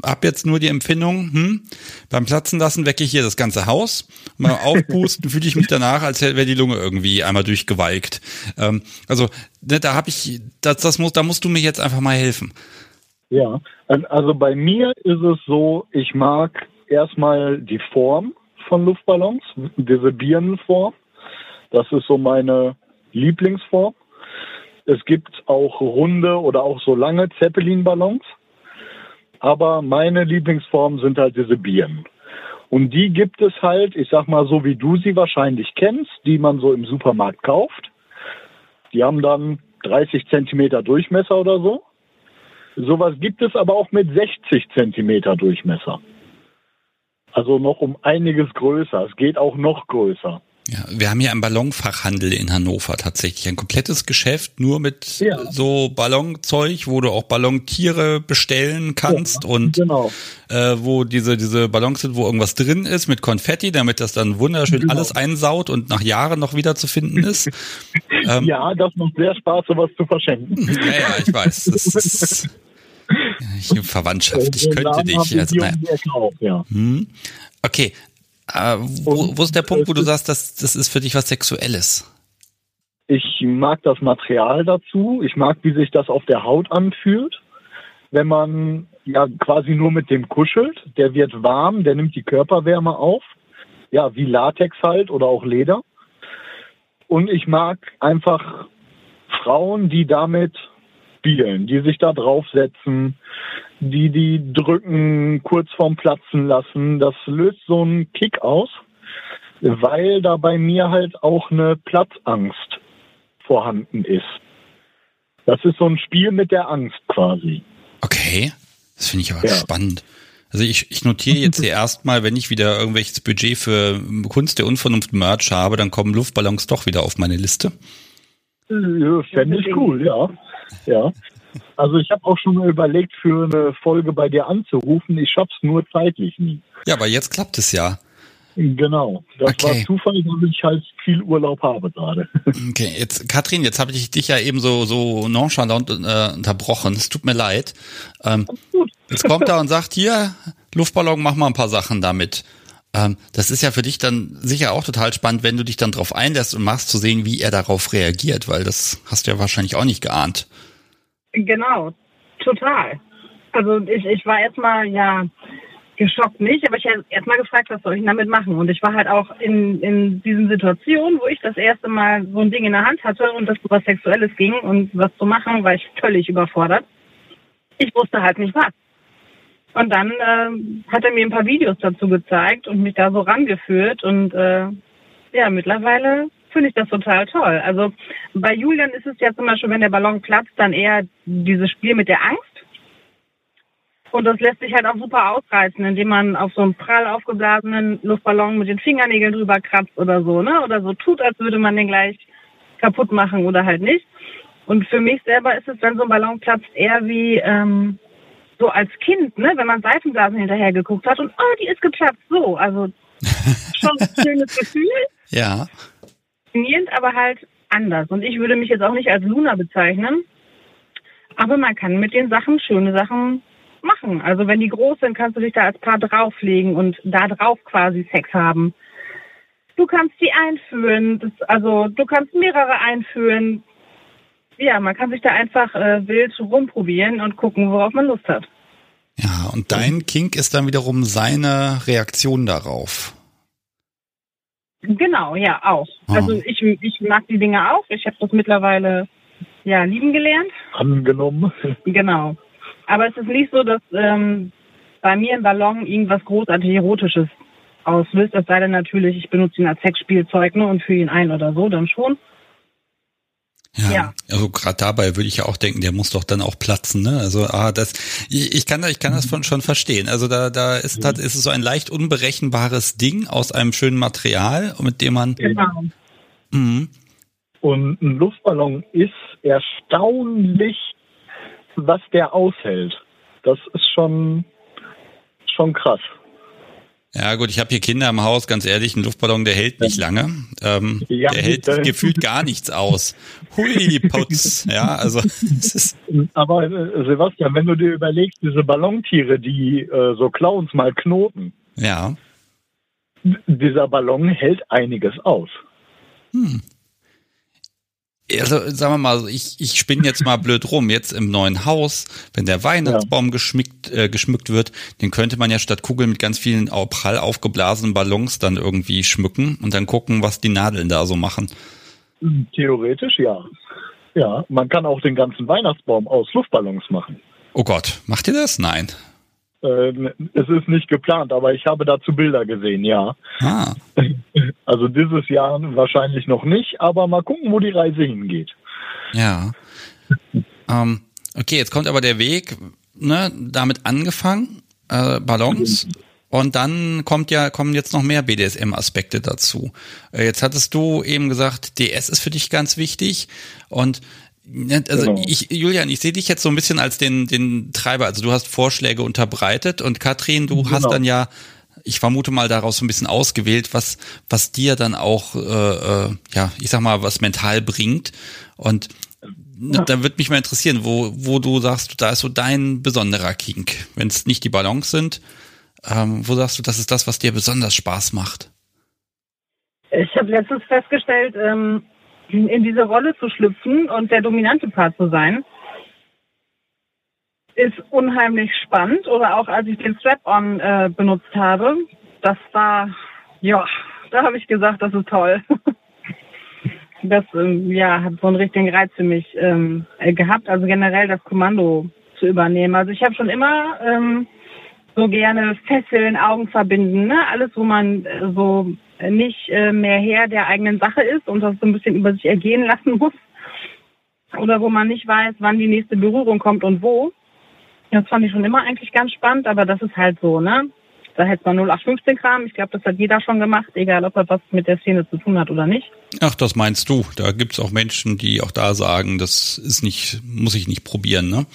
habe jetzt nur die Empfindung, hm, beim Platzen lassen wecke ich hier das ganze Haus. Mal aufpusten fühle ich mich danach, als wäre die Lunge irgendwie einmal durchgewalkt. Ähm, also ne, da habe ich, das, das muss, da musst du mir jetzt einfach mal helfen. Ja, also bei mir ist es so, ich mag erstmal die Form von Luftballons, diese Birnenform. Das ist so meine Lieblingsform. Es gibt auch runde oder auch so lange Zeppelin-Ballons. Aber meine Lieblingsformen sind halt diese Birnen. Und die gibt es halt, ich sag mal so, wie du sie wahrscheinlich kennst, die man so im Supermarkt kauft. Die haben dann 30 Zentimeter Durchmesser oder so. Sowas gibt es aber auch mit 60 Zentimeter Durchmesser. Also noch um einiges größer. Es geht auch noch größer. Ja, wir haben hier einen Ballonfachhandel in Hannover tatsächlich. Ein komplettes Geschäft nur mit ja. so Ballonzeug, wo du auch Ballontiere bestellen kannst ja, und genau. äh, wo diese, diese Ballons sind, wo irgendwas drin ist mit Konfetti, damit das dann wunderschön genau. alles einsaut und nach Jahren noch wieder zu finden ist. ähm, ja, das macht sehr Spaß, sowas zu verschenken. Ja, ja, ich weiß. Das ist, ich, Verwandtschaft, ich könnte dich. Also, naja. hm. Okay, äh, wo, wo, ist der Punkt, wo du sagst, dass das ist für dich was Sexuelles? Ich mag das Material dazu. Ich mag, wie sich das auf der Haut anfühlt. Wenn man ja quasi nur mit dem kuschelt, der wird warm, der nimmt die Körperwärme auf. Ja, wie Latex halt oder auch Leder. Und ich mag einfach Frauen, die damit spielen, die sich da draufsetzen, die die drücken, kurz vorm Platzen lassen. Das löst so einen Kick aus, weil da bei mir halt auch eine Platzangst vorhanden ist. Das ist so ein Spiel mit der Angst quasi. Okay, das finde ich aber ja. spannend. Also ich, ich notiere jetzt hier erstmal, wenn ich wieder irgendwelches Budget für Kunst der Unvernunft Merch habe, dann kommen Luftballons doch wieder auf meine Liste. Ja, Fände ich cool, ja. Ja. Also ich habe auch schon mal überlegt, für eine Folge bei dir anzurufen. Ich schaff's nur zeitlich nie. Ja, aber jetzt klappt es ja. Genau. Das okay. war Zufall, weil ich halt viel Urlaub habe gerade. Okay, jetzt Katrin, jetzt habe ich dich ja eben so so nonchalant äh, unterbrochen. Es tut mir leid. Ähm, jetzt kommt er und sagt hier Luftballon, mach mal ein paar Sachen damit. Ähm, das ist ja für dich dann sicher auch total spannend, wenn du dich dann drauf einlässt und machst zu sehen, wie er darauf reagiert, weil das hast du ja wahrscheinlich auch nicht geahnt. Genau, total. Also ich, ich war erstmal ja geschockt nicht, aber ich habe erstmal gefragt, was soll ich damit machen? Und ich war halt auch in, in diesen Situationen, wo ich das erste Mal so ein Ding in der Hand hatte und das was Sexuelles ging und was zu machen, war ich völlig überfordert. Ich wusste halt nicht was. Und dann äh, hat er mir ein paar Videos dazu gezeigt und mich da so rangeführt und äh, ja, mittlerweile finde ich das total toll. Also bei Julian ist es ja zum Beispiel, wenn der Ballon platzt, dann eher dieses Spiel mit der Angst. Und das lässt sich halt auch super ausreizen, indem man auf so einen prall aufgeblasenen Luftballon mit den Fingernägeln drüber kratzt oder so, ne? Oder so tut, als würde man den gleich kaputt machen oder halt nicht. Und für mich selber ist es, wenn so ein Ballon platzt, eher wie ähm, so als Kind, ne? Wenn man Seifenblasen hinterher geguckt hat und oh, die ist geplatzt. So, also schon ein schönes Gefühl. Ja faszinierend, aber halt anders. Und ich würde mich jetzt auch nicht als Luna bezeichnen. Aber man kann mit den Sachen schöne Sachen machen. Also wenn die groß sind, kannst du dich da als Paar drauflegen und da drauf quasi Sex haben. Du kannst die einführen. Das, also du kannst mehrere einführen. Ja, man kann sich da einfach äh, wild rumprobieren und gucken, worauf man Lust hat. Ja, und dein Kink ist dann wiederum seine Reaktion darauf. Genau, ja, auch. Oh. Also ich, ich mag die Dinge auch. Ich habe das mittlerweile ja lieben gelernt. Angenommen. Genau. Aber es ist nicht so, dass ähm, bei mir im Ballon irgendwas großartig Erotisches auslöst. Es sei denn natürlich, ich benutze ihn als Sexspielzeug ne, und führe ihn ein oder so, dann schon. Ja, ja. also gerade dabei würde ich ja auch denken, der muss doch dann auch platzen, ne? Also ah, das ich, ich kann ich kann das von, schon verstehen. Also da da ist mhm. ist es so ein leicht unberechenbares Ding aus einem schönen Material, mit dem man genau. Mhm. Und ein Luftballon ist erstaunlich was der aushält. Das ist schon, schon krass. Ja gut, ich habe hier Kinder im Haus, ganz ehrlich, ein Luftballon, der hält nicht lange. Ähm, Ja, der hält bitte. gefühlt gar nichts aus. Hui, Putz. Ja, also es ist, Aber äh, Sebastian, wenn du dir überlegst, diese Ballontiere, die äh, so Clowns mal knoten, ja. dieser Ballon hält einiges aus. Also sagen wir mal, ich, ich spinne jetzt mal blöd rum. Jetzt im neuen Haus, wenn der Weihnachtsbaum geschmückt, äh, geschmückt wird, den könnte man ja statt Kugeln mit ganz vielen prall aufgeblasenen Ballons dann irgendwie schmücken und dann gucken, was die Nadeln da so machen. Theoretisch ja. Ja, man kann auch den ganzen Weihnachtsbaum aus Luftballons machen. Oh Gott, macht ihr das? Nein. Äh, es ist nicht geplant, aber ich habe dazu Bilder gesehen, ja. Ah, Also dieses Jahr wahrscheinlich noch nicht, aber mal gucken, wo die Reise hingeht. ja. Ähm, okay, jetzt kommt aber der Weg, ne, damit angefangen, äh, Ballons. Und dann kommt ja, kommen jetzt noch mehr BDSM-Aspekte dazu. Äh, jetzt hattest du eben gesagt, DS ist für dich ganz wichtig. Und also Genau. ich, Julian, ich sehe dich jetzt so ein bisschen als den, den Treiber. Also du hast Vorschläge unterbreitet und Katrin, du hast Genau. dann ja, ich vermute mal daraus so ein bisschen ausgewählt, was, was dir dann auch, äh, äh, ja, ich sag mal, was mental bringt. Und ne, da würde mich mal interessieren, wo, wo du sagst, da ist so dein besonderer Kink. Wenn es nicht die Ballons sind, ähm, wo sagst du, das ist das, was dir besonders Spaß macht? Ich habe letztens festgestellt, ähm, in diese Rolle zu schlüpfen und der dominante Part zu sein, ist unheimlich spannend. Oder auch als ich den Strap-on äh, benutzt habe, das war, ja, da habe ich gesagt, das ist toll. Das ähm, ja, hat so einen richtigen Reiz für mich ähm, äh, gehabt, also generell das Kommando zu übernehmen. Also ich habe schon immer ähm, so gerne Fesseln, Augen verbinden, ne? alles, wo man äh, so nicht äh, mehr Herr der eigenen Sache ist und das so ein bisschen über sich ergehen lassen muss. Oder wo man nicht weiß, wann die nächste Berührung kommt und wo. Das fand ich schon immer eigentlich ganz spannend, aber das ist halt so, ne? Da hätte man 0815-Kram. Ich glaube, das hat jeder schon gemacht, egal ob er was mit der Szene zu tun hat oder nicht. Ach, das meinst du. Da gibt's auch Menschen, die auch da sagen, das ist nicht, muss ich nicht probieren, ne?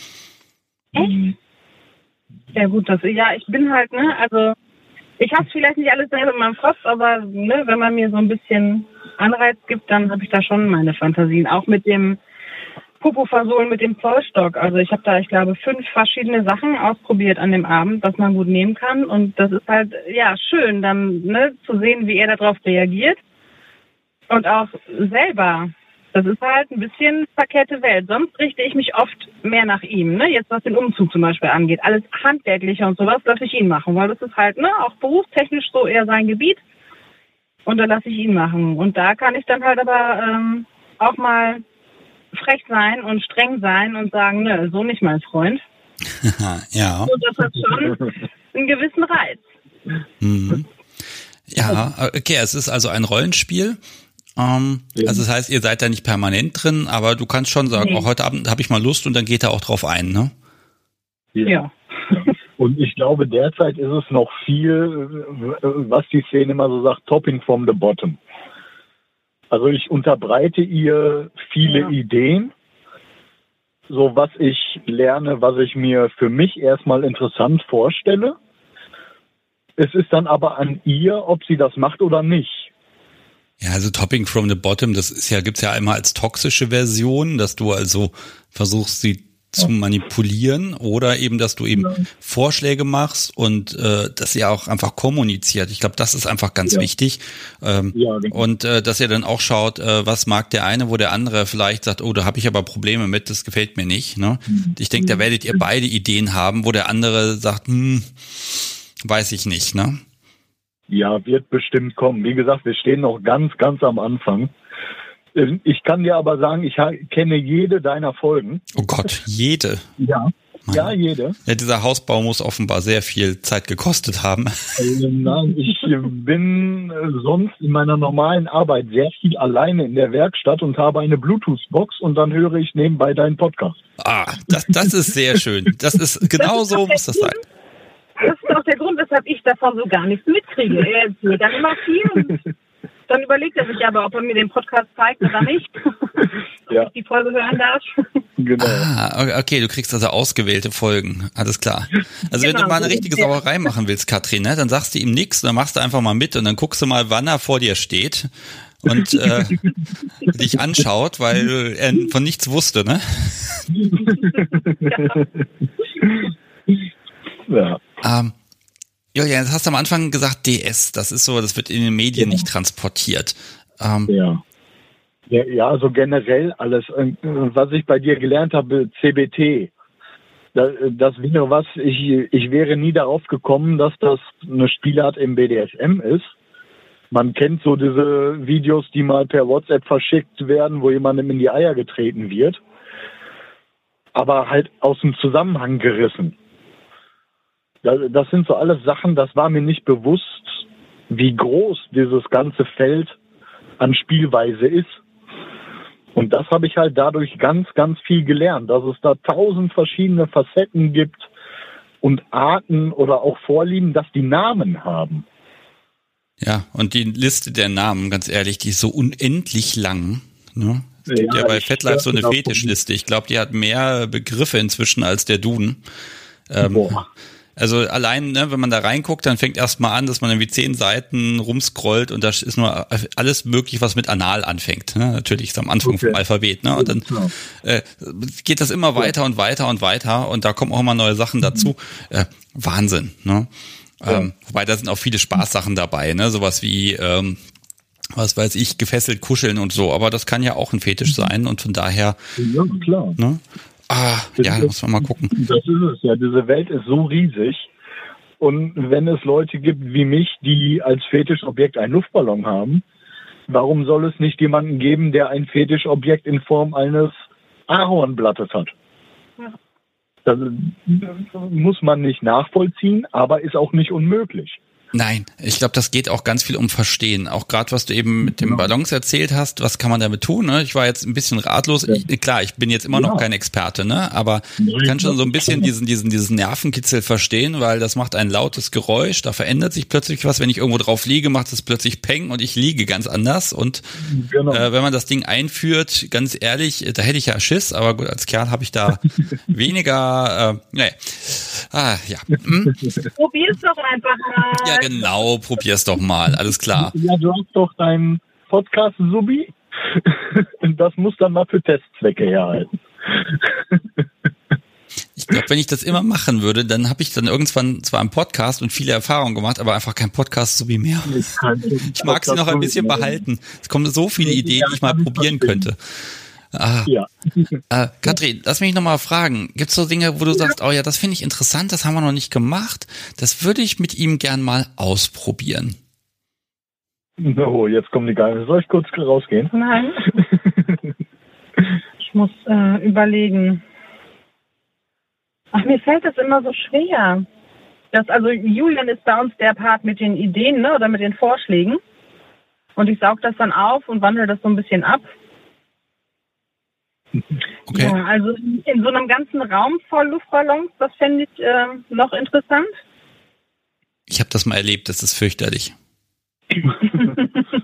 Echt? Ja gut, das ja, ich bin halt, ne, also ich habe vielleicht nicht alles selber in meinem Kopf, aber ne, wenn man mir so ein bisschen Anreiz gibt, dann habe ich da schon meine Fantasien. Auch mit dem Popo versohlen mit dem Zollstock. Also ich habe da, ich glaube, fünf verschiedene Sachen ausprobiert an dem Abend, was man gut nehmen kann. Und das ist halt, ja, schön, dann ne, zu sehen, wie er darauf reagiert. Und auch selber. Das ist halt ein bisschen verkehrte Welt. Sonst richte ich mich oft mehr nach ihm. Ne? Jetzt was den Umzug zum Beispiel angeht. Alles handwerkliche und sowas lasse ich ihn machen, weil das ist halt ne, auch berufstechnisch so eher sein Gebiet. Und da lasse ich ihn machen. Und da kann ich dann halt aber ähm, auch mal frech sein und streng sein und sagen, ne, so nicht mein Freund. ja. Und das hat schon einen gewissen Reiz. Mhm. Ja, okay, es ist also ein Rollenspiel. Ähm, Ja. Also das heißt, ihr seid da nicht permanent drin, aber du kannst schon sagen, Nee. oh, heute Abend habe ich mal Lust und dann geht er auch drauf ein, ne? Ja. Und ich glaube, derzeit ist es noch viel, was die Szene immer so sagt, topping from the bottom. Also ich unterbreite ihr viele Ja. Ideen, so was ich lerne, was ich mir für mich erstmal interessant vorstelle. Es ist dann aber an ihr, ob sie das macht oder nicht. Ja, also Topping from the Bottom, das ist ja, gibt's ja einmal als toxische Version, dass du also versuchst, sie zu manipulieren oder eben, dass du eben Vorschläge machst und äh, dass ihr auch einfach kommuniziert. Ich glaube, das ist einfach ganz Ja. wichtig. Ähm, Ja, genau. Und äh, dass ihr dann auch schaut, äh, was mag der eine, wo der andere vielleicht sagt, oh, da habe ich aber Probleme mit, das gefällt mir nicht. Ne? Ich denke, da werdet ihr beide Ideen haben, wo der andere sagt, hm, weiß ich nicht. Ne? Ja, wird bestimmt kommen. Wie gesagt, wir stehen noch ganz, ganz am Anfang. Ähm, Ich kann dir aber sagen, ich kenne jede deiner Folgen. Oh Gott, jede. Ja. Mann. Ja, jede. Ja, dieser Hausbau muss offenbar sehr viel Zeit gekostet haben. Äh, Nein, ich äh, bin äh, sonst in meiner normalen Arbeit sehr viel alleine in der Werkstatt und habe eine Bluetooth-Box und dann höre ich nebenbei deinen Podcast. Ah, das, das ist sehr schön. Das ist genau so muss das sein. Das ist auch der Grund, weshalb ich davon so gar nichts mitkriege. Er erzählt dann immer viel und dann überlegt er sich aber, ob er mir den Podcast zeigt oder nicht. ob Ja. ich die Folge hören darf. Genau. Ah, okay, du kriegst also ausgewählte Folgen. Alles klar. Also genau, wenn du mal eine richtige Sauerei machen willst, Katrin, ne, dann sagst du ihm nichts, dann machst du einfach mal mit und dann guckst du mal, wann er vor dir steht und äh, dich anschaut, weil er von nichts wusste, ne? ja. Ähm, Julia, jetzt hast du am Anfang gesagt DS, das ist so, das wird in den Medien ja. nicht transportiert. Ähm, ja. ja. Ja, also generell alles. Äh, was ich bei dir gelernt habe, CBT, das, das wäre was, ich, ich wäre nie darauf gekommen, dass das eine Spielart im BDSM ist. Man kennt so diese Videos, die mal per WhatsApp verschickt werden, wo jemandem in die Eier getreten wird. Aber halt aus dem Zusammenhang gerissen. Das sind so alles Sachen, das war mir nicht bewusst, wie groß dieses ganze Feld an Spielweise ist. Und das habe ich halt dadurch ganz, ganz viel gelernt, dass es da tausend verschiedene Facetten gibt und Arten oder auch Vorlieben, dass die Namen haben. Ja, und die Liste der Namen, ganz ehrlich, die ist so unendlich lang. Ne? Es gibt ja, ja bei FetLife so eine genau Fetischliste. Ich glaube, die hat mehr Begriffe inzwischen als der Duden. Ähm, Boah. Also allein, ne, wenn man da reinguckt, dann fängt erstmal an, dass man irgendwie zehn Seiten rumscrollt und da ist nur alles möglich, was mit Anal anfängt. Ne? Natürlich ist am Anfang okay. vom Alphabet. Ne? Und dann äh, geht das immer weiter und weiter und weiter und da kommen auch immer neue Sachen dazu. Äh, Wahnsinn. Ne? Ja. Ähm, wobei da sind auch viele Spaßsachen dabei, ne? Sowas wie ähm, was weiß ich, gefesselt kuscheln und so, aber das kann ja auch ein Fetisch mhm. sein und von daher. Ja, klar. Ne? Ah, ja, muss man mal gucken. Das ist es ja. Diese Welt ist so riesig. Und wenn es Leute gibt wie mich, die als Fetischobjekt einen Luftballon haben, warum soll es nicht jemanden geben, der ein Fetischobjekt in Form eines Ahornblattes hat? Ja. Das muss man nicht nachvollziehen, aber ist auch nicht unmöglich. Nein, ich glaube, das geht auch ganz viel um Verstehen. Auch gerade, was du eben mit dem genau. Ballons erzählt hast, was kann man damit tun? Ne? Ich war jetzt ein bisschen ratlos. Ja. Ich, klar, ich bin jetzt immer noch kein Experte, ne? aber ich kann schon so ein bisschen diesen, diesen, diesen Nervenkitzel verstehen, weil das macht ein lautes Geräusch, da verändert sich plötzlich was. Wenn ich irgendwo drauf liege, macht es plötzlich Peng und ich liege ganz anders. Und genau. äh, wenn man das Ding einführt, ganz ehrlich, da hätte ich ja Schiss, aber gut, als Kerl habe ich da weniger, äh, naja. Ah, ja. Hm? Probier's doch einfach mal. Ja, genau, probier's doch mal, alles klar. Ja, du hast doch deinen Podcast Subi. Das muss dann mal für Testzwecke herhalten. Ich glaube, wenn ich das immer machen würde, dann habe ich dann irgendwann zwar einen Podcast und viele Erfahrungen gemacht, aber einfach kein Podcast so wie mehr. Ich mag sie noch ein bisschen behalten. Es kommen so viele Ideen, die ich mal probieren könnte. Ah. Ja. Äh, Katrin, lass mich nochmal fragen. Gibt es so Dinge, wo du sagst, oh ja, das finde ich interessant, das haben wir noch nicht gemacht. Das würde ich mit ihm gern mal ausprobieren. Oh, jetzt kommen die Geile. Soll ich kurz rausgehen? Nein. ich muss äh, überlegen. Ach, mir fällt das immer so schwer. Das, also Julian ist bei uns der Part mit den Ideen ne, oder mit den Vorschlägen. Und ich saug das dann auf und wandle das so ein bisschen ab. Okay. Ja, also in so einem ganzen Raum voll Luftballons, das fände ich äh, noch interessant. Ich habe das mal erlebt, das ist fürchterlich.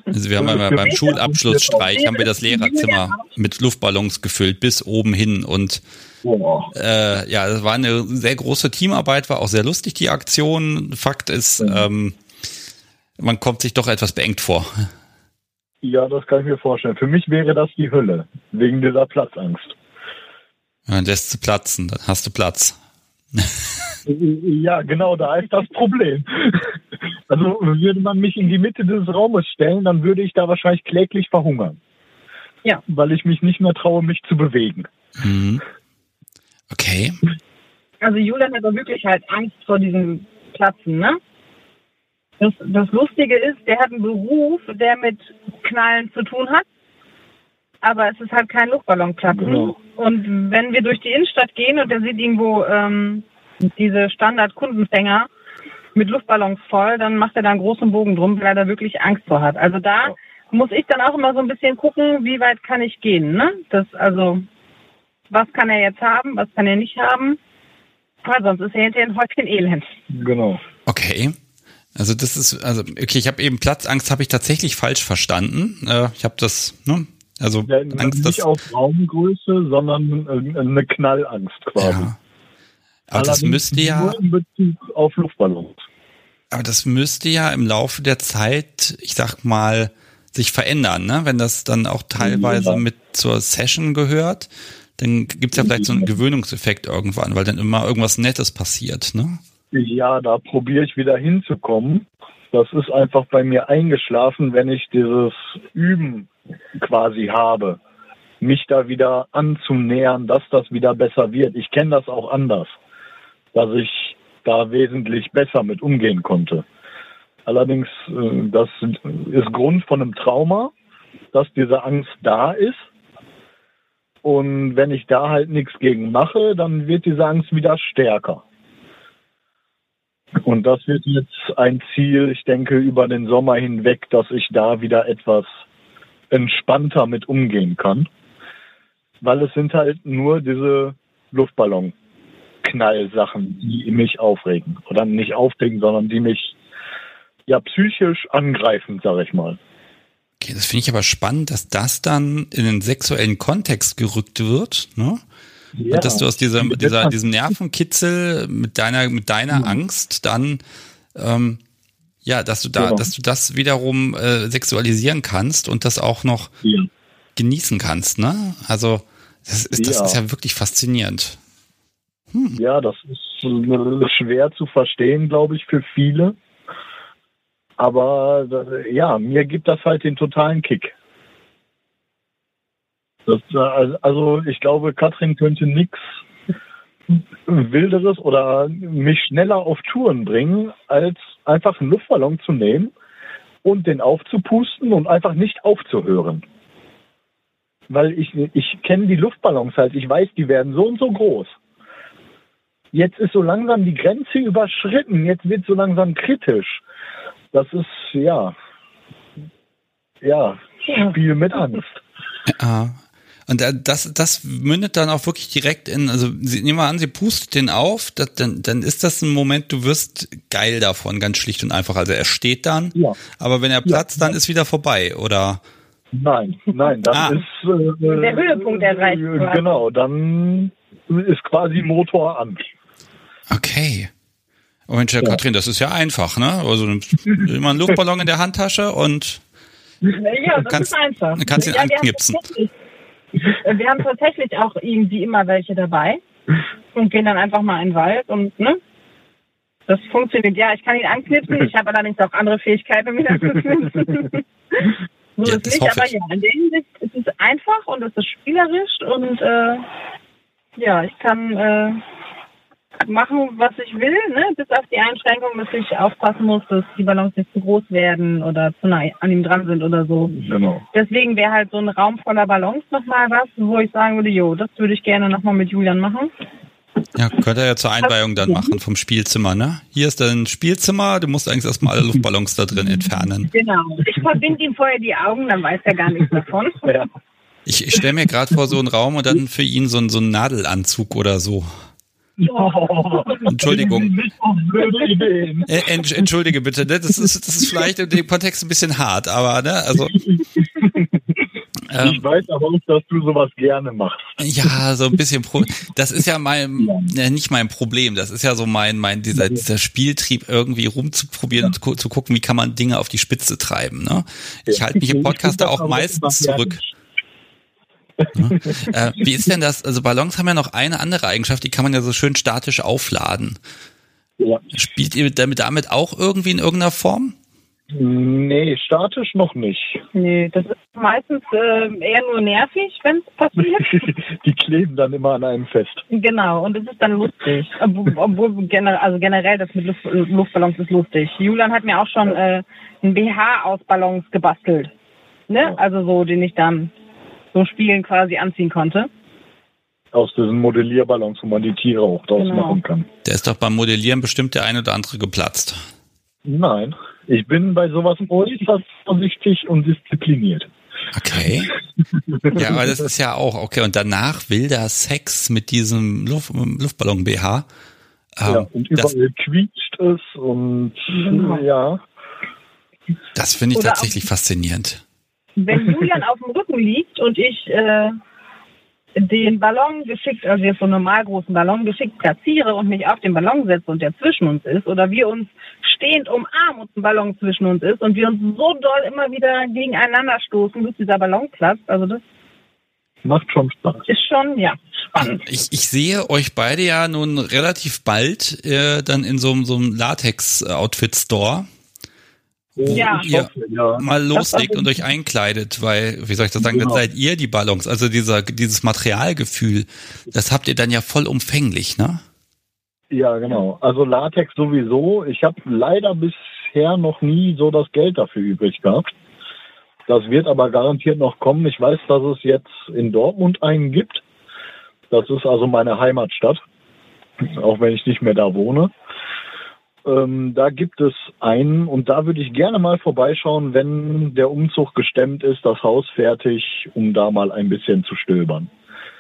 also wir haben mal beim Schulabschlussstreich haben wir das Lehrerzimmer mit Luftballons gefüllt bis oben hin und äh, ja, das war eine sehr große Teamarbeit, war auch sehr lustig die Aktion. Fakt ist, ähm, man kommt sich doch etwas beengt vor. Ja, das kann ich mir vorstellen. Für mich wäre das die Hölle, wegen dieser Platzangst. Dann lässt du platzen, dann hast du Platz. ja, genau, da ist das Problem. Also würde man mich in die Mitte des Raumes stellen, dann würde ich da wahrscheinlich kläglich verhungern. Ja. Weil ich mich nicht mehr traue, mich zu bewegen. Mhm. Okay. Also Julian hat wirklich halt Angst vor diesem Platzen, ne? Das, das Lustige ist, der hat einen Beruf, der mit Knallen zu tun hat. Aber es ist halt kein Luftballonplatzen. Genau. Und wenn wir durch die Innenstadt gehen und der sieht irgendwo ähm, diese Standard-Kundenfänger mit Luftballons voll, dann macht er da einen großen Bogen drum, weil er da wirklich Angst vor hat. Also da muss ich dann auch immer so ein bisschen gucken, wie weit kann ich gehen. Ne? Das also, was kann er jetzt haben, was kann er nicht haben. Weil sonst ist er hinterher ein Häufchen Elend. Genau. Okay. Also das ist, also okay, ich habe eben Platzangst, habe ich tatsächlich falsch verstanden. Äh, ich habe das, ne, Also Ja, Angst, nicht auf Raumgröße, sondern äh, eine Knallangst quasi. ja. Aber das müsste ja, Nur in Bezug auf Luftballons. aber das müsste ja im Laufe der Zeit, ich sag mal, sich verändern, ne? Wenn das dann auch teilweise Ja. mit zur Session gehört, dann gibt's ja vielleicht so einen Gewöhnungseffekt irgendwann, weil dann immer irgendwas Nettes passiert, ne? Ja, da probiere ich wieder hinzukommen. Das ist einfach bei mir eingeschlafen, wenn ich dieses Üben quasi habe, mich da wieder anzunähern, dass das wieder besser wird. Ich kenne das auch anders, dass ich da wesentlich besser mit umgehen konnte. Allerdings, äh, das ist Grund von einem Trauma, dass diese Angst da ist. Und wenn ich da halt nichts gegen mache, dann wird diese Angst wieder stärker. Und das wird jetzt ein Ziel, ich denke, über den Sommer hinweg, dass ich da wieder etwas entspannter mit umgehen kann. Weil es sind halt nur diese Luftballon-Knallsachen, die mich aufregen. Oder nicht aufregen, sondern die mich ja psychisch angreifen, sag ich mal. Okay, das finde ich aber spannend, dass das dann in den sexuellen Kontext gerückt wird, ne? Ja. Dass du aus dieser, Mit dieser, diesem Nervenkitzel mit deiner, mit deiner Mhm. Angst dann, ähm, ja, dass du da, Genau. dass du das wiederum äh, sexualisieren kannst und das auch noch Ja. genießen kannst, ne? Also das ist, das Ja. ist ja wirklich faszinierend. Ja, das ist schwer zu verstehen, glaube ich, für viele. Aber äh, ja, mir gibt das halt den totalen Kick. Das, äh, also ich glaube, Katrin könnte nichts Wilderes oder mich schneller auf Touren bringen, als einfach einen Luftballon zu nehmen und den aufzupusten und einfach nicht aufzuhören. Weil ich, ich kenne die Luftballons halt, ich weiß, die werden so und so groß. Jetzt ist so langsam die Grenze überschritten, jetzt wird so langsam kritisch. Das ist, ja, ja, Spiel mit Angst. Ja. Und da- das, das mündet dann auch wirklich direkt in, also sie, nehmen wir an, sie pustet den auf, das, dann, dann ist das ein Moment, du wirst geil davon, ganz schlicht und einfach. Also er steht dann, Ja. aber wenn er platzt, dann ist wieder vorbei, oder? Nein, nein, das Ah. ist äh, Der Höhepunkt erreicht äh. Genau, dann ist quasi Motor an. Okay. Oh Mensch, Herr Ja. Katrin, das ist ja einfach, ne? Also nimmst immer einen Luftballon in der Handtasche und Ja, das Kannst- ist einfach. kannst ihn ja, anknipsen. Äh, Wir haben tatsächlich auch irgendwie immer welche dabei und gehen dann einfach mal in den Wald und ne? Das funktioniert. Ja, ich kann ihn anknipsen. Ich habe allerdings auch andere Fähigkeiten, um ihn anzuknipsen. so Ja, ist das nicht, aber ich. ja, in der Hinsicht ist es einfach und es ist spielerisch und äh, ja, ich kann äh, machen, was ich will, ne? bis auf die Einschränkung, dass ich aufpassen muss, dass die Ballons nicht zu groß werden oder zu nah an ihm dran sind oder so. Genau. Deswegen wäre halt so ein Raum voller Ballons nochmal was, wo ich sagen würde, jo, das würde ich gerne nochmal mit Julian machen. ja, könnt ihr ja zur Einweihung dann machen vom Spielzimmer, ne? Hier ist dein Spielzimmer, du musst eigentlich erstmal alle Luftballons da drin entfernen. Genau. Ich verbinde ihm vorher die Augen, dann weiß er gar nichts davon. Ja. Ich, ich stelle mir gerade vor so einen Raum und dann für ihn so, ein- so einen Nadelanzug oder so. Entschuldigung. Nicht blöde Ideen. Äh, entsch- entschuldige bitte, ne? das ist das ist vielleicht in dem Kontext ein bisschen hart, aber ne, also Ich weiß aber auch, dass du sowas gerne machst. ja, so ein bisschen Pro das ist ja mein ja, nicht mein Problem, das ist ja so mein mein dieser dieser Spieltrieb irgendwie rumzuprobieren und gu zu gucken, wie kann man Dinge auf die Spitze treiben, ne? Ich halte mich im Podcast da auch meistens immer zurück. Äh, wie ist denn das? Also Ballons haben ja noch eine andere Eigenschaft, die kann man ja so schön statisch aufladen. Ja. Spielt ihr damit damit auch irgendwie in irgendeiner Form? Nee, statisch noch nicht. Nee, das ist meistens äh, eher nur nervig, wenn es passiert. Die kleben dann immer an einem fest. Genau, und es ist dann lustig. Obwohl, obwohl gener also generell das mit Luft Luftballons ist lustig. Julian hat mir auch schon äh, ein BH aus Ballons gebastelt. Ne? Also so, den ich dann so spielen quasi anziehen konnte. Aus diesen Modellierballons, wo man die Tiere auch draus Genau. machen kann. Der ist doch beim Modellieren bestimmt der eine oder andere geplatzt. Nein, ich bin bei sowas äußerst vorsichtig und diszipliniert. Okay. Ja, aber das ist ja auch, okay, und danach wilder Sex mit diesem Luft, Luftballon-BH. Ähm, ja, und überall quietscht es und Genau. ja. das finde ich Oder tatsächlich faszinierend. Wenn Julian auf dem Rücken liegt und ich äh, den Ballon geschickt, also jetzt so einen normal großen Ballon geschickt platziere und mich auf den Ballon setze und der zwischen uns ist, oder wir uns stehend umarmen und ein Ballon zwischen uns ist und wir uns so doll immer wieder gegeneinander stoßen, bis dieser Ballon platzt, also das Macht schon Spaß. ist schon, ja, spannend. Ich, ich sehe euch beide ja nun relativ bald äh, dann in so, so einem Latex-Outfit-Store Ja. Hoffe, ja. mal loslegt und euch einkleidet, weil, wie soll ich das sagen, dann Genau. seid ihr die Ballons, also dieser, dieses Materialgefühl, das habt ihr dann ja vollumfänglich, ne? Ja, genau. Also Latex sowieso. Ich habe leider bisher noch nie so das Geld dafür übrig gehabt. Das wird aber garantiert noch kommen. Ich weiß, dass es jetzt in Dortmund einen gibt. Das ist also meine Heimatstadt, auch wenn ich nicht mehr da wohne. Ähm, da gibt es einen und da würde ich gerne mal vorbeischauen, wenn der Umzug gestemmt ist, das Haus fertig, um da mal ein bisschen zu stöbern.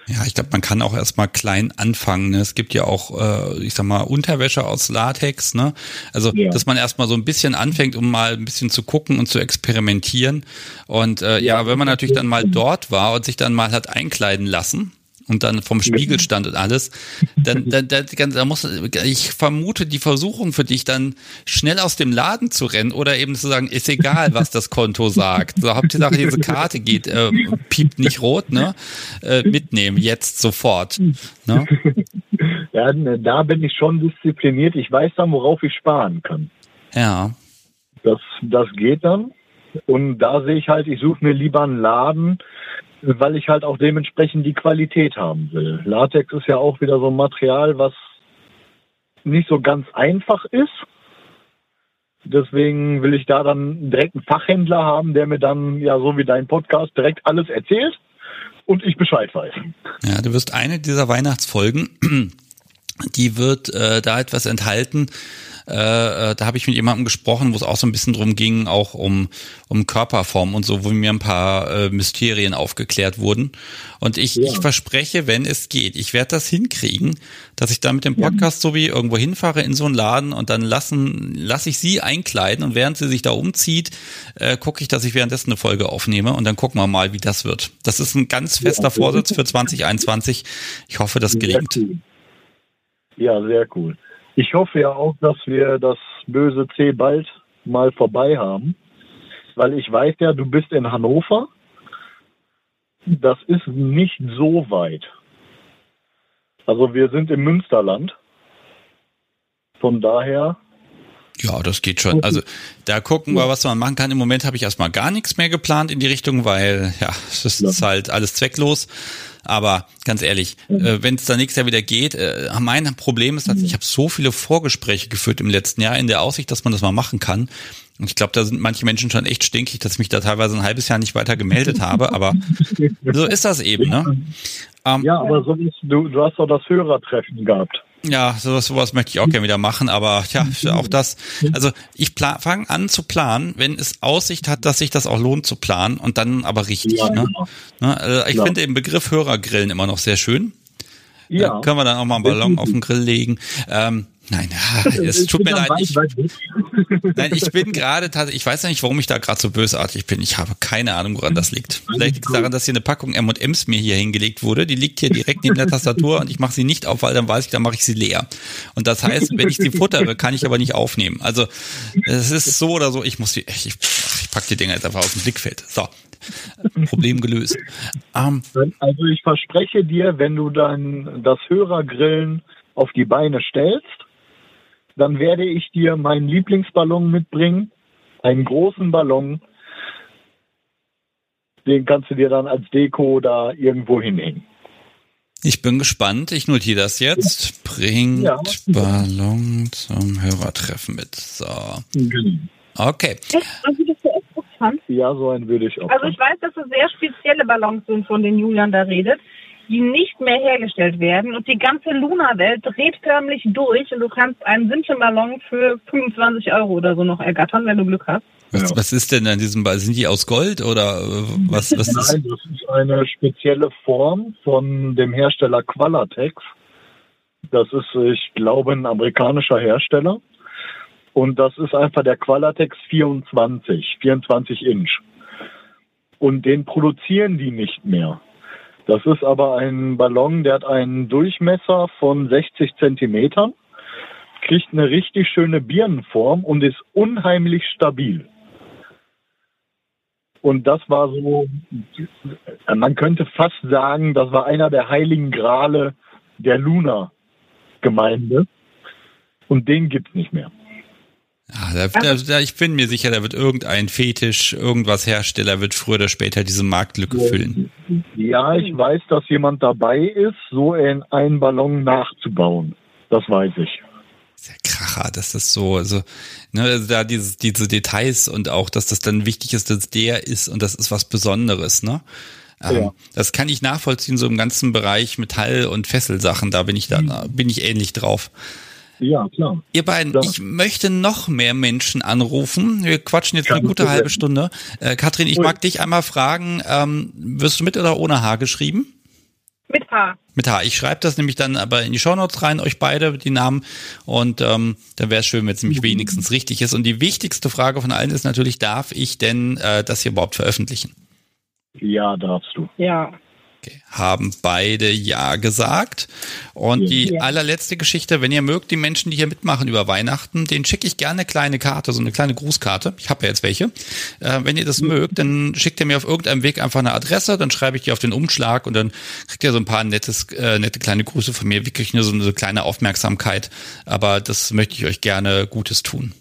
Ja, ich glaube, man kann auch erstmal klein anfangen. Ne? Es gibt ja auch, äh, ich sag mal, Unterwäsche aus Latex, ne? Also, Ja. dass man erstmal so ein bisschen anfängt, um mal ein bisschen zu gucken und zu experimentieren. Und äh, ja, wenn man natürlich dann mal dort war und sich dann mal hat einkleiden lassen und dann vom Spiegel stand und alles, dann, dann, dann, dann da muss ich vermute die Versuchung für dich dann schnell aus dem Laden zu rennen oder eben zu sagen, ist egal, was das Konto sagt. So Hauptsache diese Karte geht, äh, piept nicht rot, ne? Äh, mitnehmen jetzt sofort. Ne? Ja, ne, da bin ich schon diszipliniert. Ich weiß dann, worauf ich sparen kann. Ja. Das, das geht dann. Und da sehe ich halt, ich suche mir lieber einen Laden, weil ich halt auch dementsprechend die Qualität haben will. Latex ist ja auch wieder so ein Material, was nicht so ganz einfach ist. Deswegen will ich da dann direkt einen Fachhändler haben, der mir dann, ja, so wie dein Podcast, direkt alles erzählt und ich Bescheid weiß. Ja, du wirst eine dieser Weihnachtsfolgen, die wird äh, da etwas enthalten. Äh, äh, da habe ich mit jemandem gesprochen, wo es auch so ein bisschen drum ging, auch um, um Körperform und so, wo mir ein paar äh, Mysterien aufgeklärt wurden. Und ich, Ja. ich verspreche, wenn es geht, ich werde das hinkriegen, dass ich dann mit dem Podcast so wie irgendwo hinfahre in so einen Laden und dann lassen, lasse ich sie einkleiden und während sie sich da umzieht, äh, gucke ich, dass ich währenddessen eine Folge aufnehme und dann gucken wir mal, wie das wird. Das ist ein ganz fester Vorsitz für 2021. Ich hoffe, das gelingt. Ja, sehr cool. Ich hoffe ja auch, dass wir das böse C bald mal vorbei haben, weil ich weiß ja, du bist in Hannover. Das ist nicht so weit. Also wir sind im Münsterland. Von daher, Ja, das geht schon. Also da gucken wir, was man machen kann. Im Moment habe ich erstmal gar nichts mehr geplant in die Richtung, weil ja, es ist halt alles zwecklos. Aber ganz ehrlich, äh, wenn es da nächstes Jahr wieder geht, äh, mein Problem ist, dass ich habe so viele Vorgespräche geführt im letzten Jahr in der Aussicht, dass man das mal machen kann. Und ich glaube, da sind manche Menschen schon echt stinkig, dass ich mich da teilweise ein halbes Jahr nicht weiter gemeldet habe. Aber so ist das eben, ne? Ähm, ja, aber so ist, du, du hast doch das Hörertreffen gehabt. Ja, sowas, sowas möchte ich auch gerne wieder machen, aber ja, auch das. Also ich fange an zu planen, wenn es Aussicht hat, dass sich das auch lohnt zu planen und dann aber richtig. Ja, ne? genau. Ne, äh, ich Klar. finde den Begriff Hörergrillen immer noch sehr schön. Ja. Da können wir dann auch mal einen Ballon auf den Grill legen. Ähm, nein, ja, es tut mir leid. Ich, nein, ich bin gerade tatsächlich, ich weiß ja nicht, warum ich da gerade so bösartig bin. Ich habe keine Ahnung, woran das liegt. Vielleicht liegt es daran, dass hier eine Packung M&M's mir hier hingelegt wurde. Die liegt hier direkt neben der Tastatur und ich mache sie nicht auf, weil dann weiß ich, dann mache ich sie leer. Und das heißt, wenn ich sie futtere, kann ich aber nicht aufnehmen. Also es ist so oder so, ich muss die, ich, ich pack die Dinger jetzt einfach aus dem Blickfeld. So, Problem gelöst. Ähm, Also ich verspreche dir, wenn du dann das Hörergrillen auf die Beine stellst, dann werde ich dir meinen Lieblingsballon mitbringen, einen großen Ballon. Den kannst du dir dann als Deko da irgendwo hinhängen. Ich bin gespannt. Ich notiere das jetzt. Bringt Ja. Ballon zum Hörertreffen mit. So. Okay. Echt? Also das ist echt interessant. Ja, so einen würde ich auch. Also ich weiß, dass es sehr spezielle Ballons sind, von denen Julian da redet, die nicht mehr hergestellt werden und die ganze Luna-Welt dreht förmlich durch und du kannst einen Simpson-Ballon für 25 Euro oder so noch ergattern, wenn du Glück hast. Was, Ja. was ist denn an diesem Ball? Sind die aus Gold oder äh, was, was ist? Nein, das ist eine spezielle Form von dem Hersteller Qualatex. Das ist, ich glaube, ein amerikanischer Hersteller. Und das ist einfach der Qualatex 24, 24 Inch. Und den produzieren die nicht mehr. Das ist aber ein Ballon, der hat einen Durchmesser von 60 Zentimetern, kriegt eine richtig schöne Birnenform und ist unheimlich stabil. Und das war so, man könnte fast sagen, das war einer der heiligen Grale der Luna-Gemeinde. Und den gibt's nicht mehr. Ja, da, da, ich bin mir sicher, da wird irgendein Fetisch, irgendwas Hersteller wird früher oder später diese Marktlücke füllen. Ja, ich weiß, dass jemand dabei ist, so einen Ballon nachzubauen. Das weiß ich. Sehr Kracher, dass das so, also, ne, also da dieses, diese Details und auch, dass das dann wichtig ist, dass der ist und das ist was Besonderes, ne? Ähm, ja. Das kann ich nachvollziehen, so im ganzen Bereich Metall- und Fesselsachen, da bin ich da, mhm. bin ich ähnlich drauf. Ja, klar. Ihr beiden, ja. ich möchte noch mehr Menschen anrufen. Wir quatschen jetzt Kann eine gute halbe Stunde. Äh, Katrin, ich Ui. mag dich einmal fragen, ähm, wirst du mit oder ohne H geschrieben? Mit H. Mit H. Ich schreibe das nämlich dann aber in die Shownotes rein, euch beide, die Namen. Und ähm, dann wäre es schön, wenn es nämlich wenigstens richtig ist. Und die wichtigste Frage von allen ist natürlich, darf ich denn äh, das hier überhaupt veröffentlichen? Ja, darfst du. Ja. Okay. Haben beide Ja gesagt. Und die ja. allerletzte Geschichte, wenn ihr mögt, die Menschen, die hier mitmachen über Weihnachten, den schicke ich gerne eine kleine Karte, so eine kleine Grußkarte. Ich habe ja jetzt welche. Äh, wenn ihr das mhm. mögt, dann schickt ihr mir auf irgendeinem Weg einfach eine Adresse, dann schreibe ich die auf den Umschlag und dann kriegt ihr so ein paar nettes, äh, nette kleine Grüße von mir, wirklich nur so eine kleine Aufmerksamkeit. Aber das möchte ich euch gerne Gutes tun.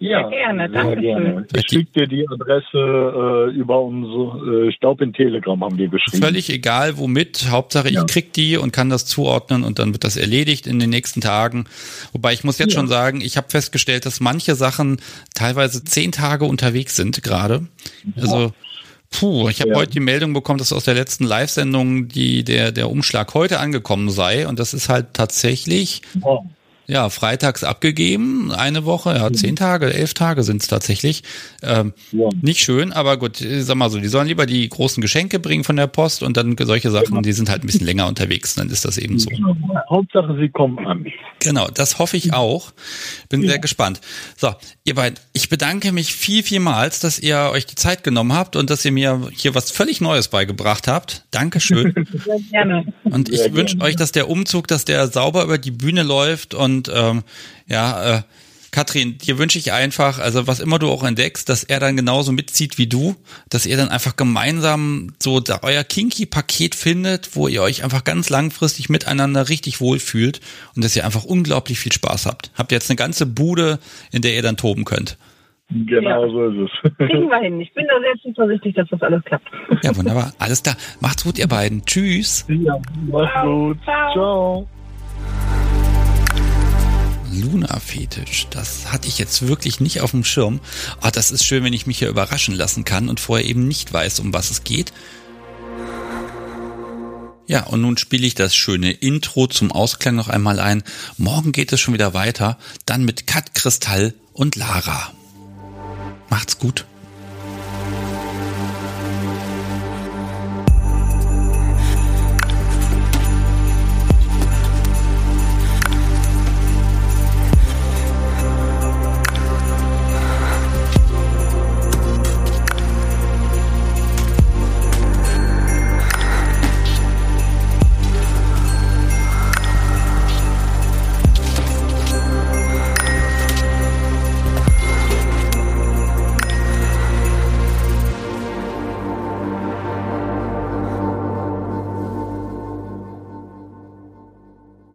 Ja, sehr gerne, danke schön. Ich schicke dir die Adresse äh, über unsere, äh, glaube in Telegram haben wir geschrieben. Völlig egal womit, Hauptsache ja. ich krieg die und kann das zuordnen und dann wird das erledigt in den nächsten Tagen. Wobei ich muss jetzt ja. schon sagen, ich habe festgestellt, dass manche Sachen teilweise zehn Tage unterwegs sind gerade. Also Puh, ich habe ja. heute die Meldung bekommen, dass aus der letzten Live-Sendung die der der Umschlag heute angekommen sei und das ist halt tatsächlich oh ja, freitags abgegeben, eine Woche, ja, zehn Tage, elf Tage sind es tatsächlich. Ähm, ja. Nicht schön, aber gut, sag mal so, die sollen lieber die großen Geschenke bringen von der Post und dann solche Sachen, die sind halt ein bisschen länger unterwegs, dann ist das eben so. Hauptsache, sie kommen an. Genau, das hoffe ich auch. Bin ja. sehr gespannt. So, ihr beiden, ich bedanke mich viel, vielmals, dass ihr euch die Zeit genommen habt und dass ihr mir hier was völlig Neues beigebracht habt. Dankeschön. Sehr gerne. Und ich wünsche euch, dass der Umzug, dass der sauber über die Bühne läuft und und ähm, ja, äh, Katrin, dir wünsche ich einfach, also was immer du auch entdeckst, dass er dann genauso mitzieht wie du, dass ihr dann einfach gemeinsam so da euer Kinky-Paket findet, wo ihr euch einfach ganz langfristig miteinander richtig wohlfühlt und dass ihr einfach unglaublich viel Spaß habt. Habt ihr jetzt eine ganze Bude, in der ihr dann toben könnt. Genau ja. so ist es. Kriegen wir hin. Ich bin da sehr zuversichtlich, dass das alles klappt. Ja, wunderbar. Alles da. Macht's gut, ihr beiden. Tschüss. Ja, macht's gut. Ciao. Ciao. Luna-Fetisch. Das hatte ich jetzt wirklich nicht auf dem Schirm. Oh, das ist schön, wenn ich mich hier überraschen lassen kann und vorher eben nicht weiß, um was es geht. Ja, und nun spiele ich das schöne Intro zum Ausklang noch einmal ein. Morgen geht es schon wieder weiter, dann mit Kat Kristall und Lara. Macht's gut.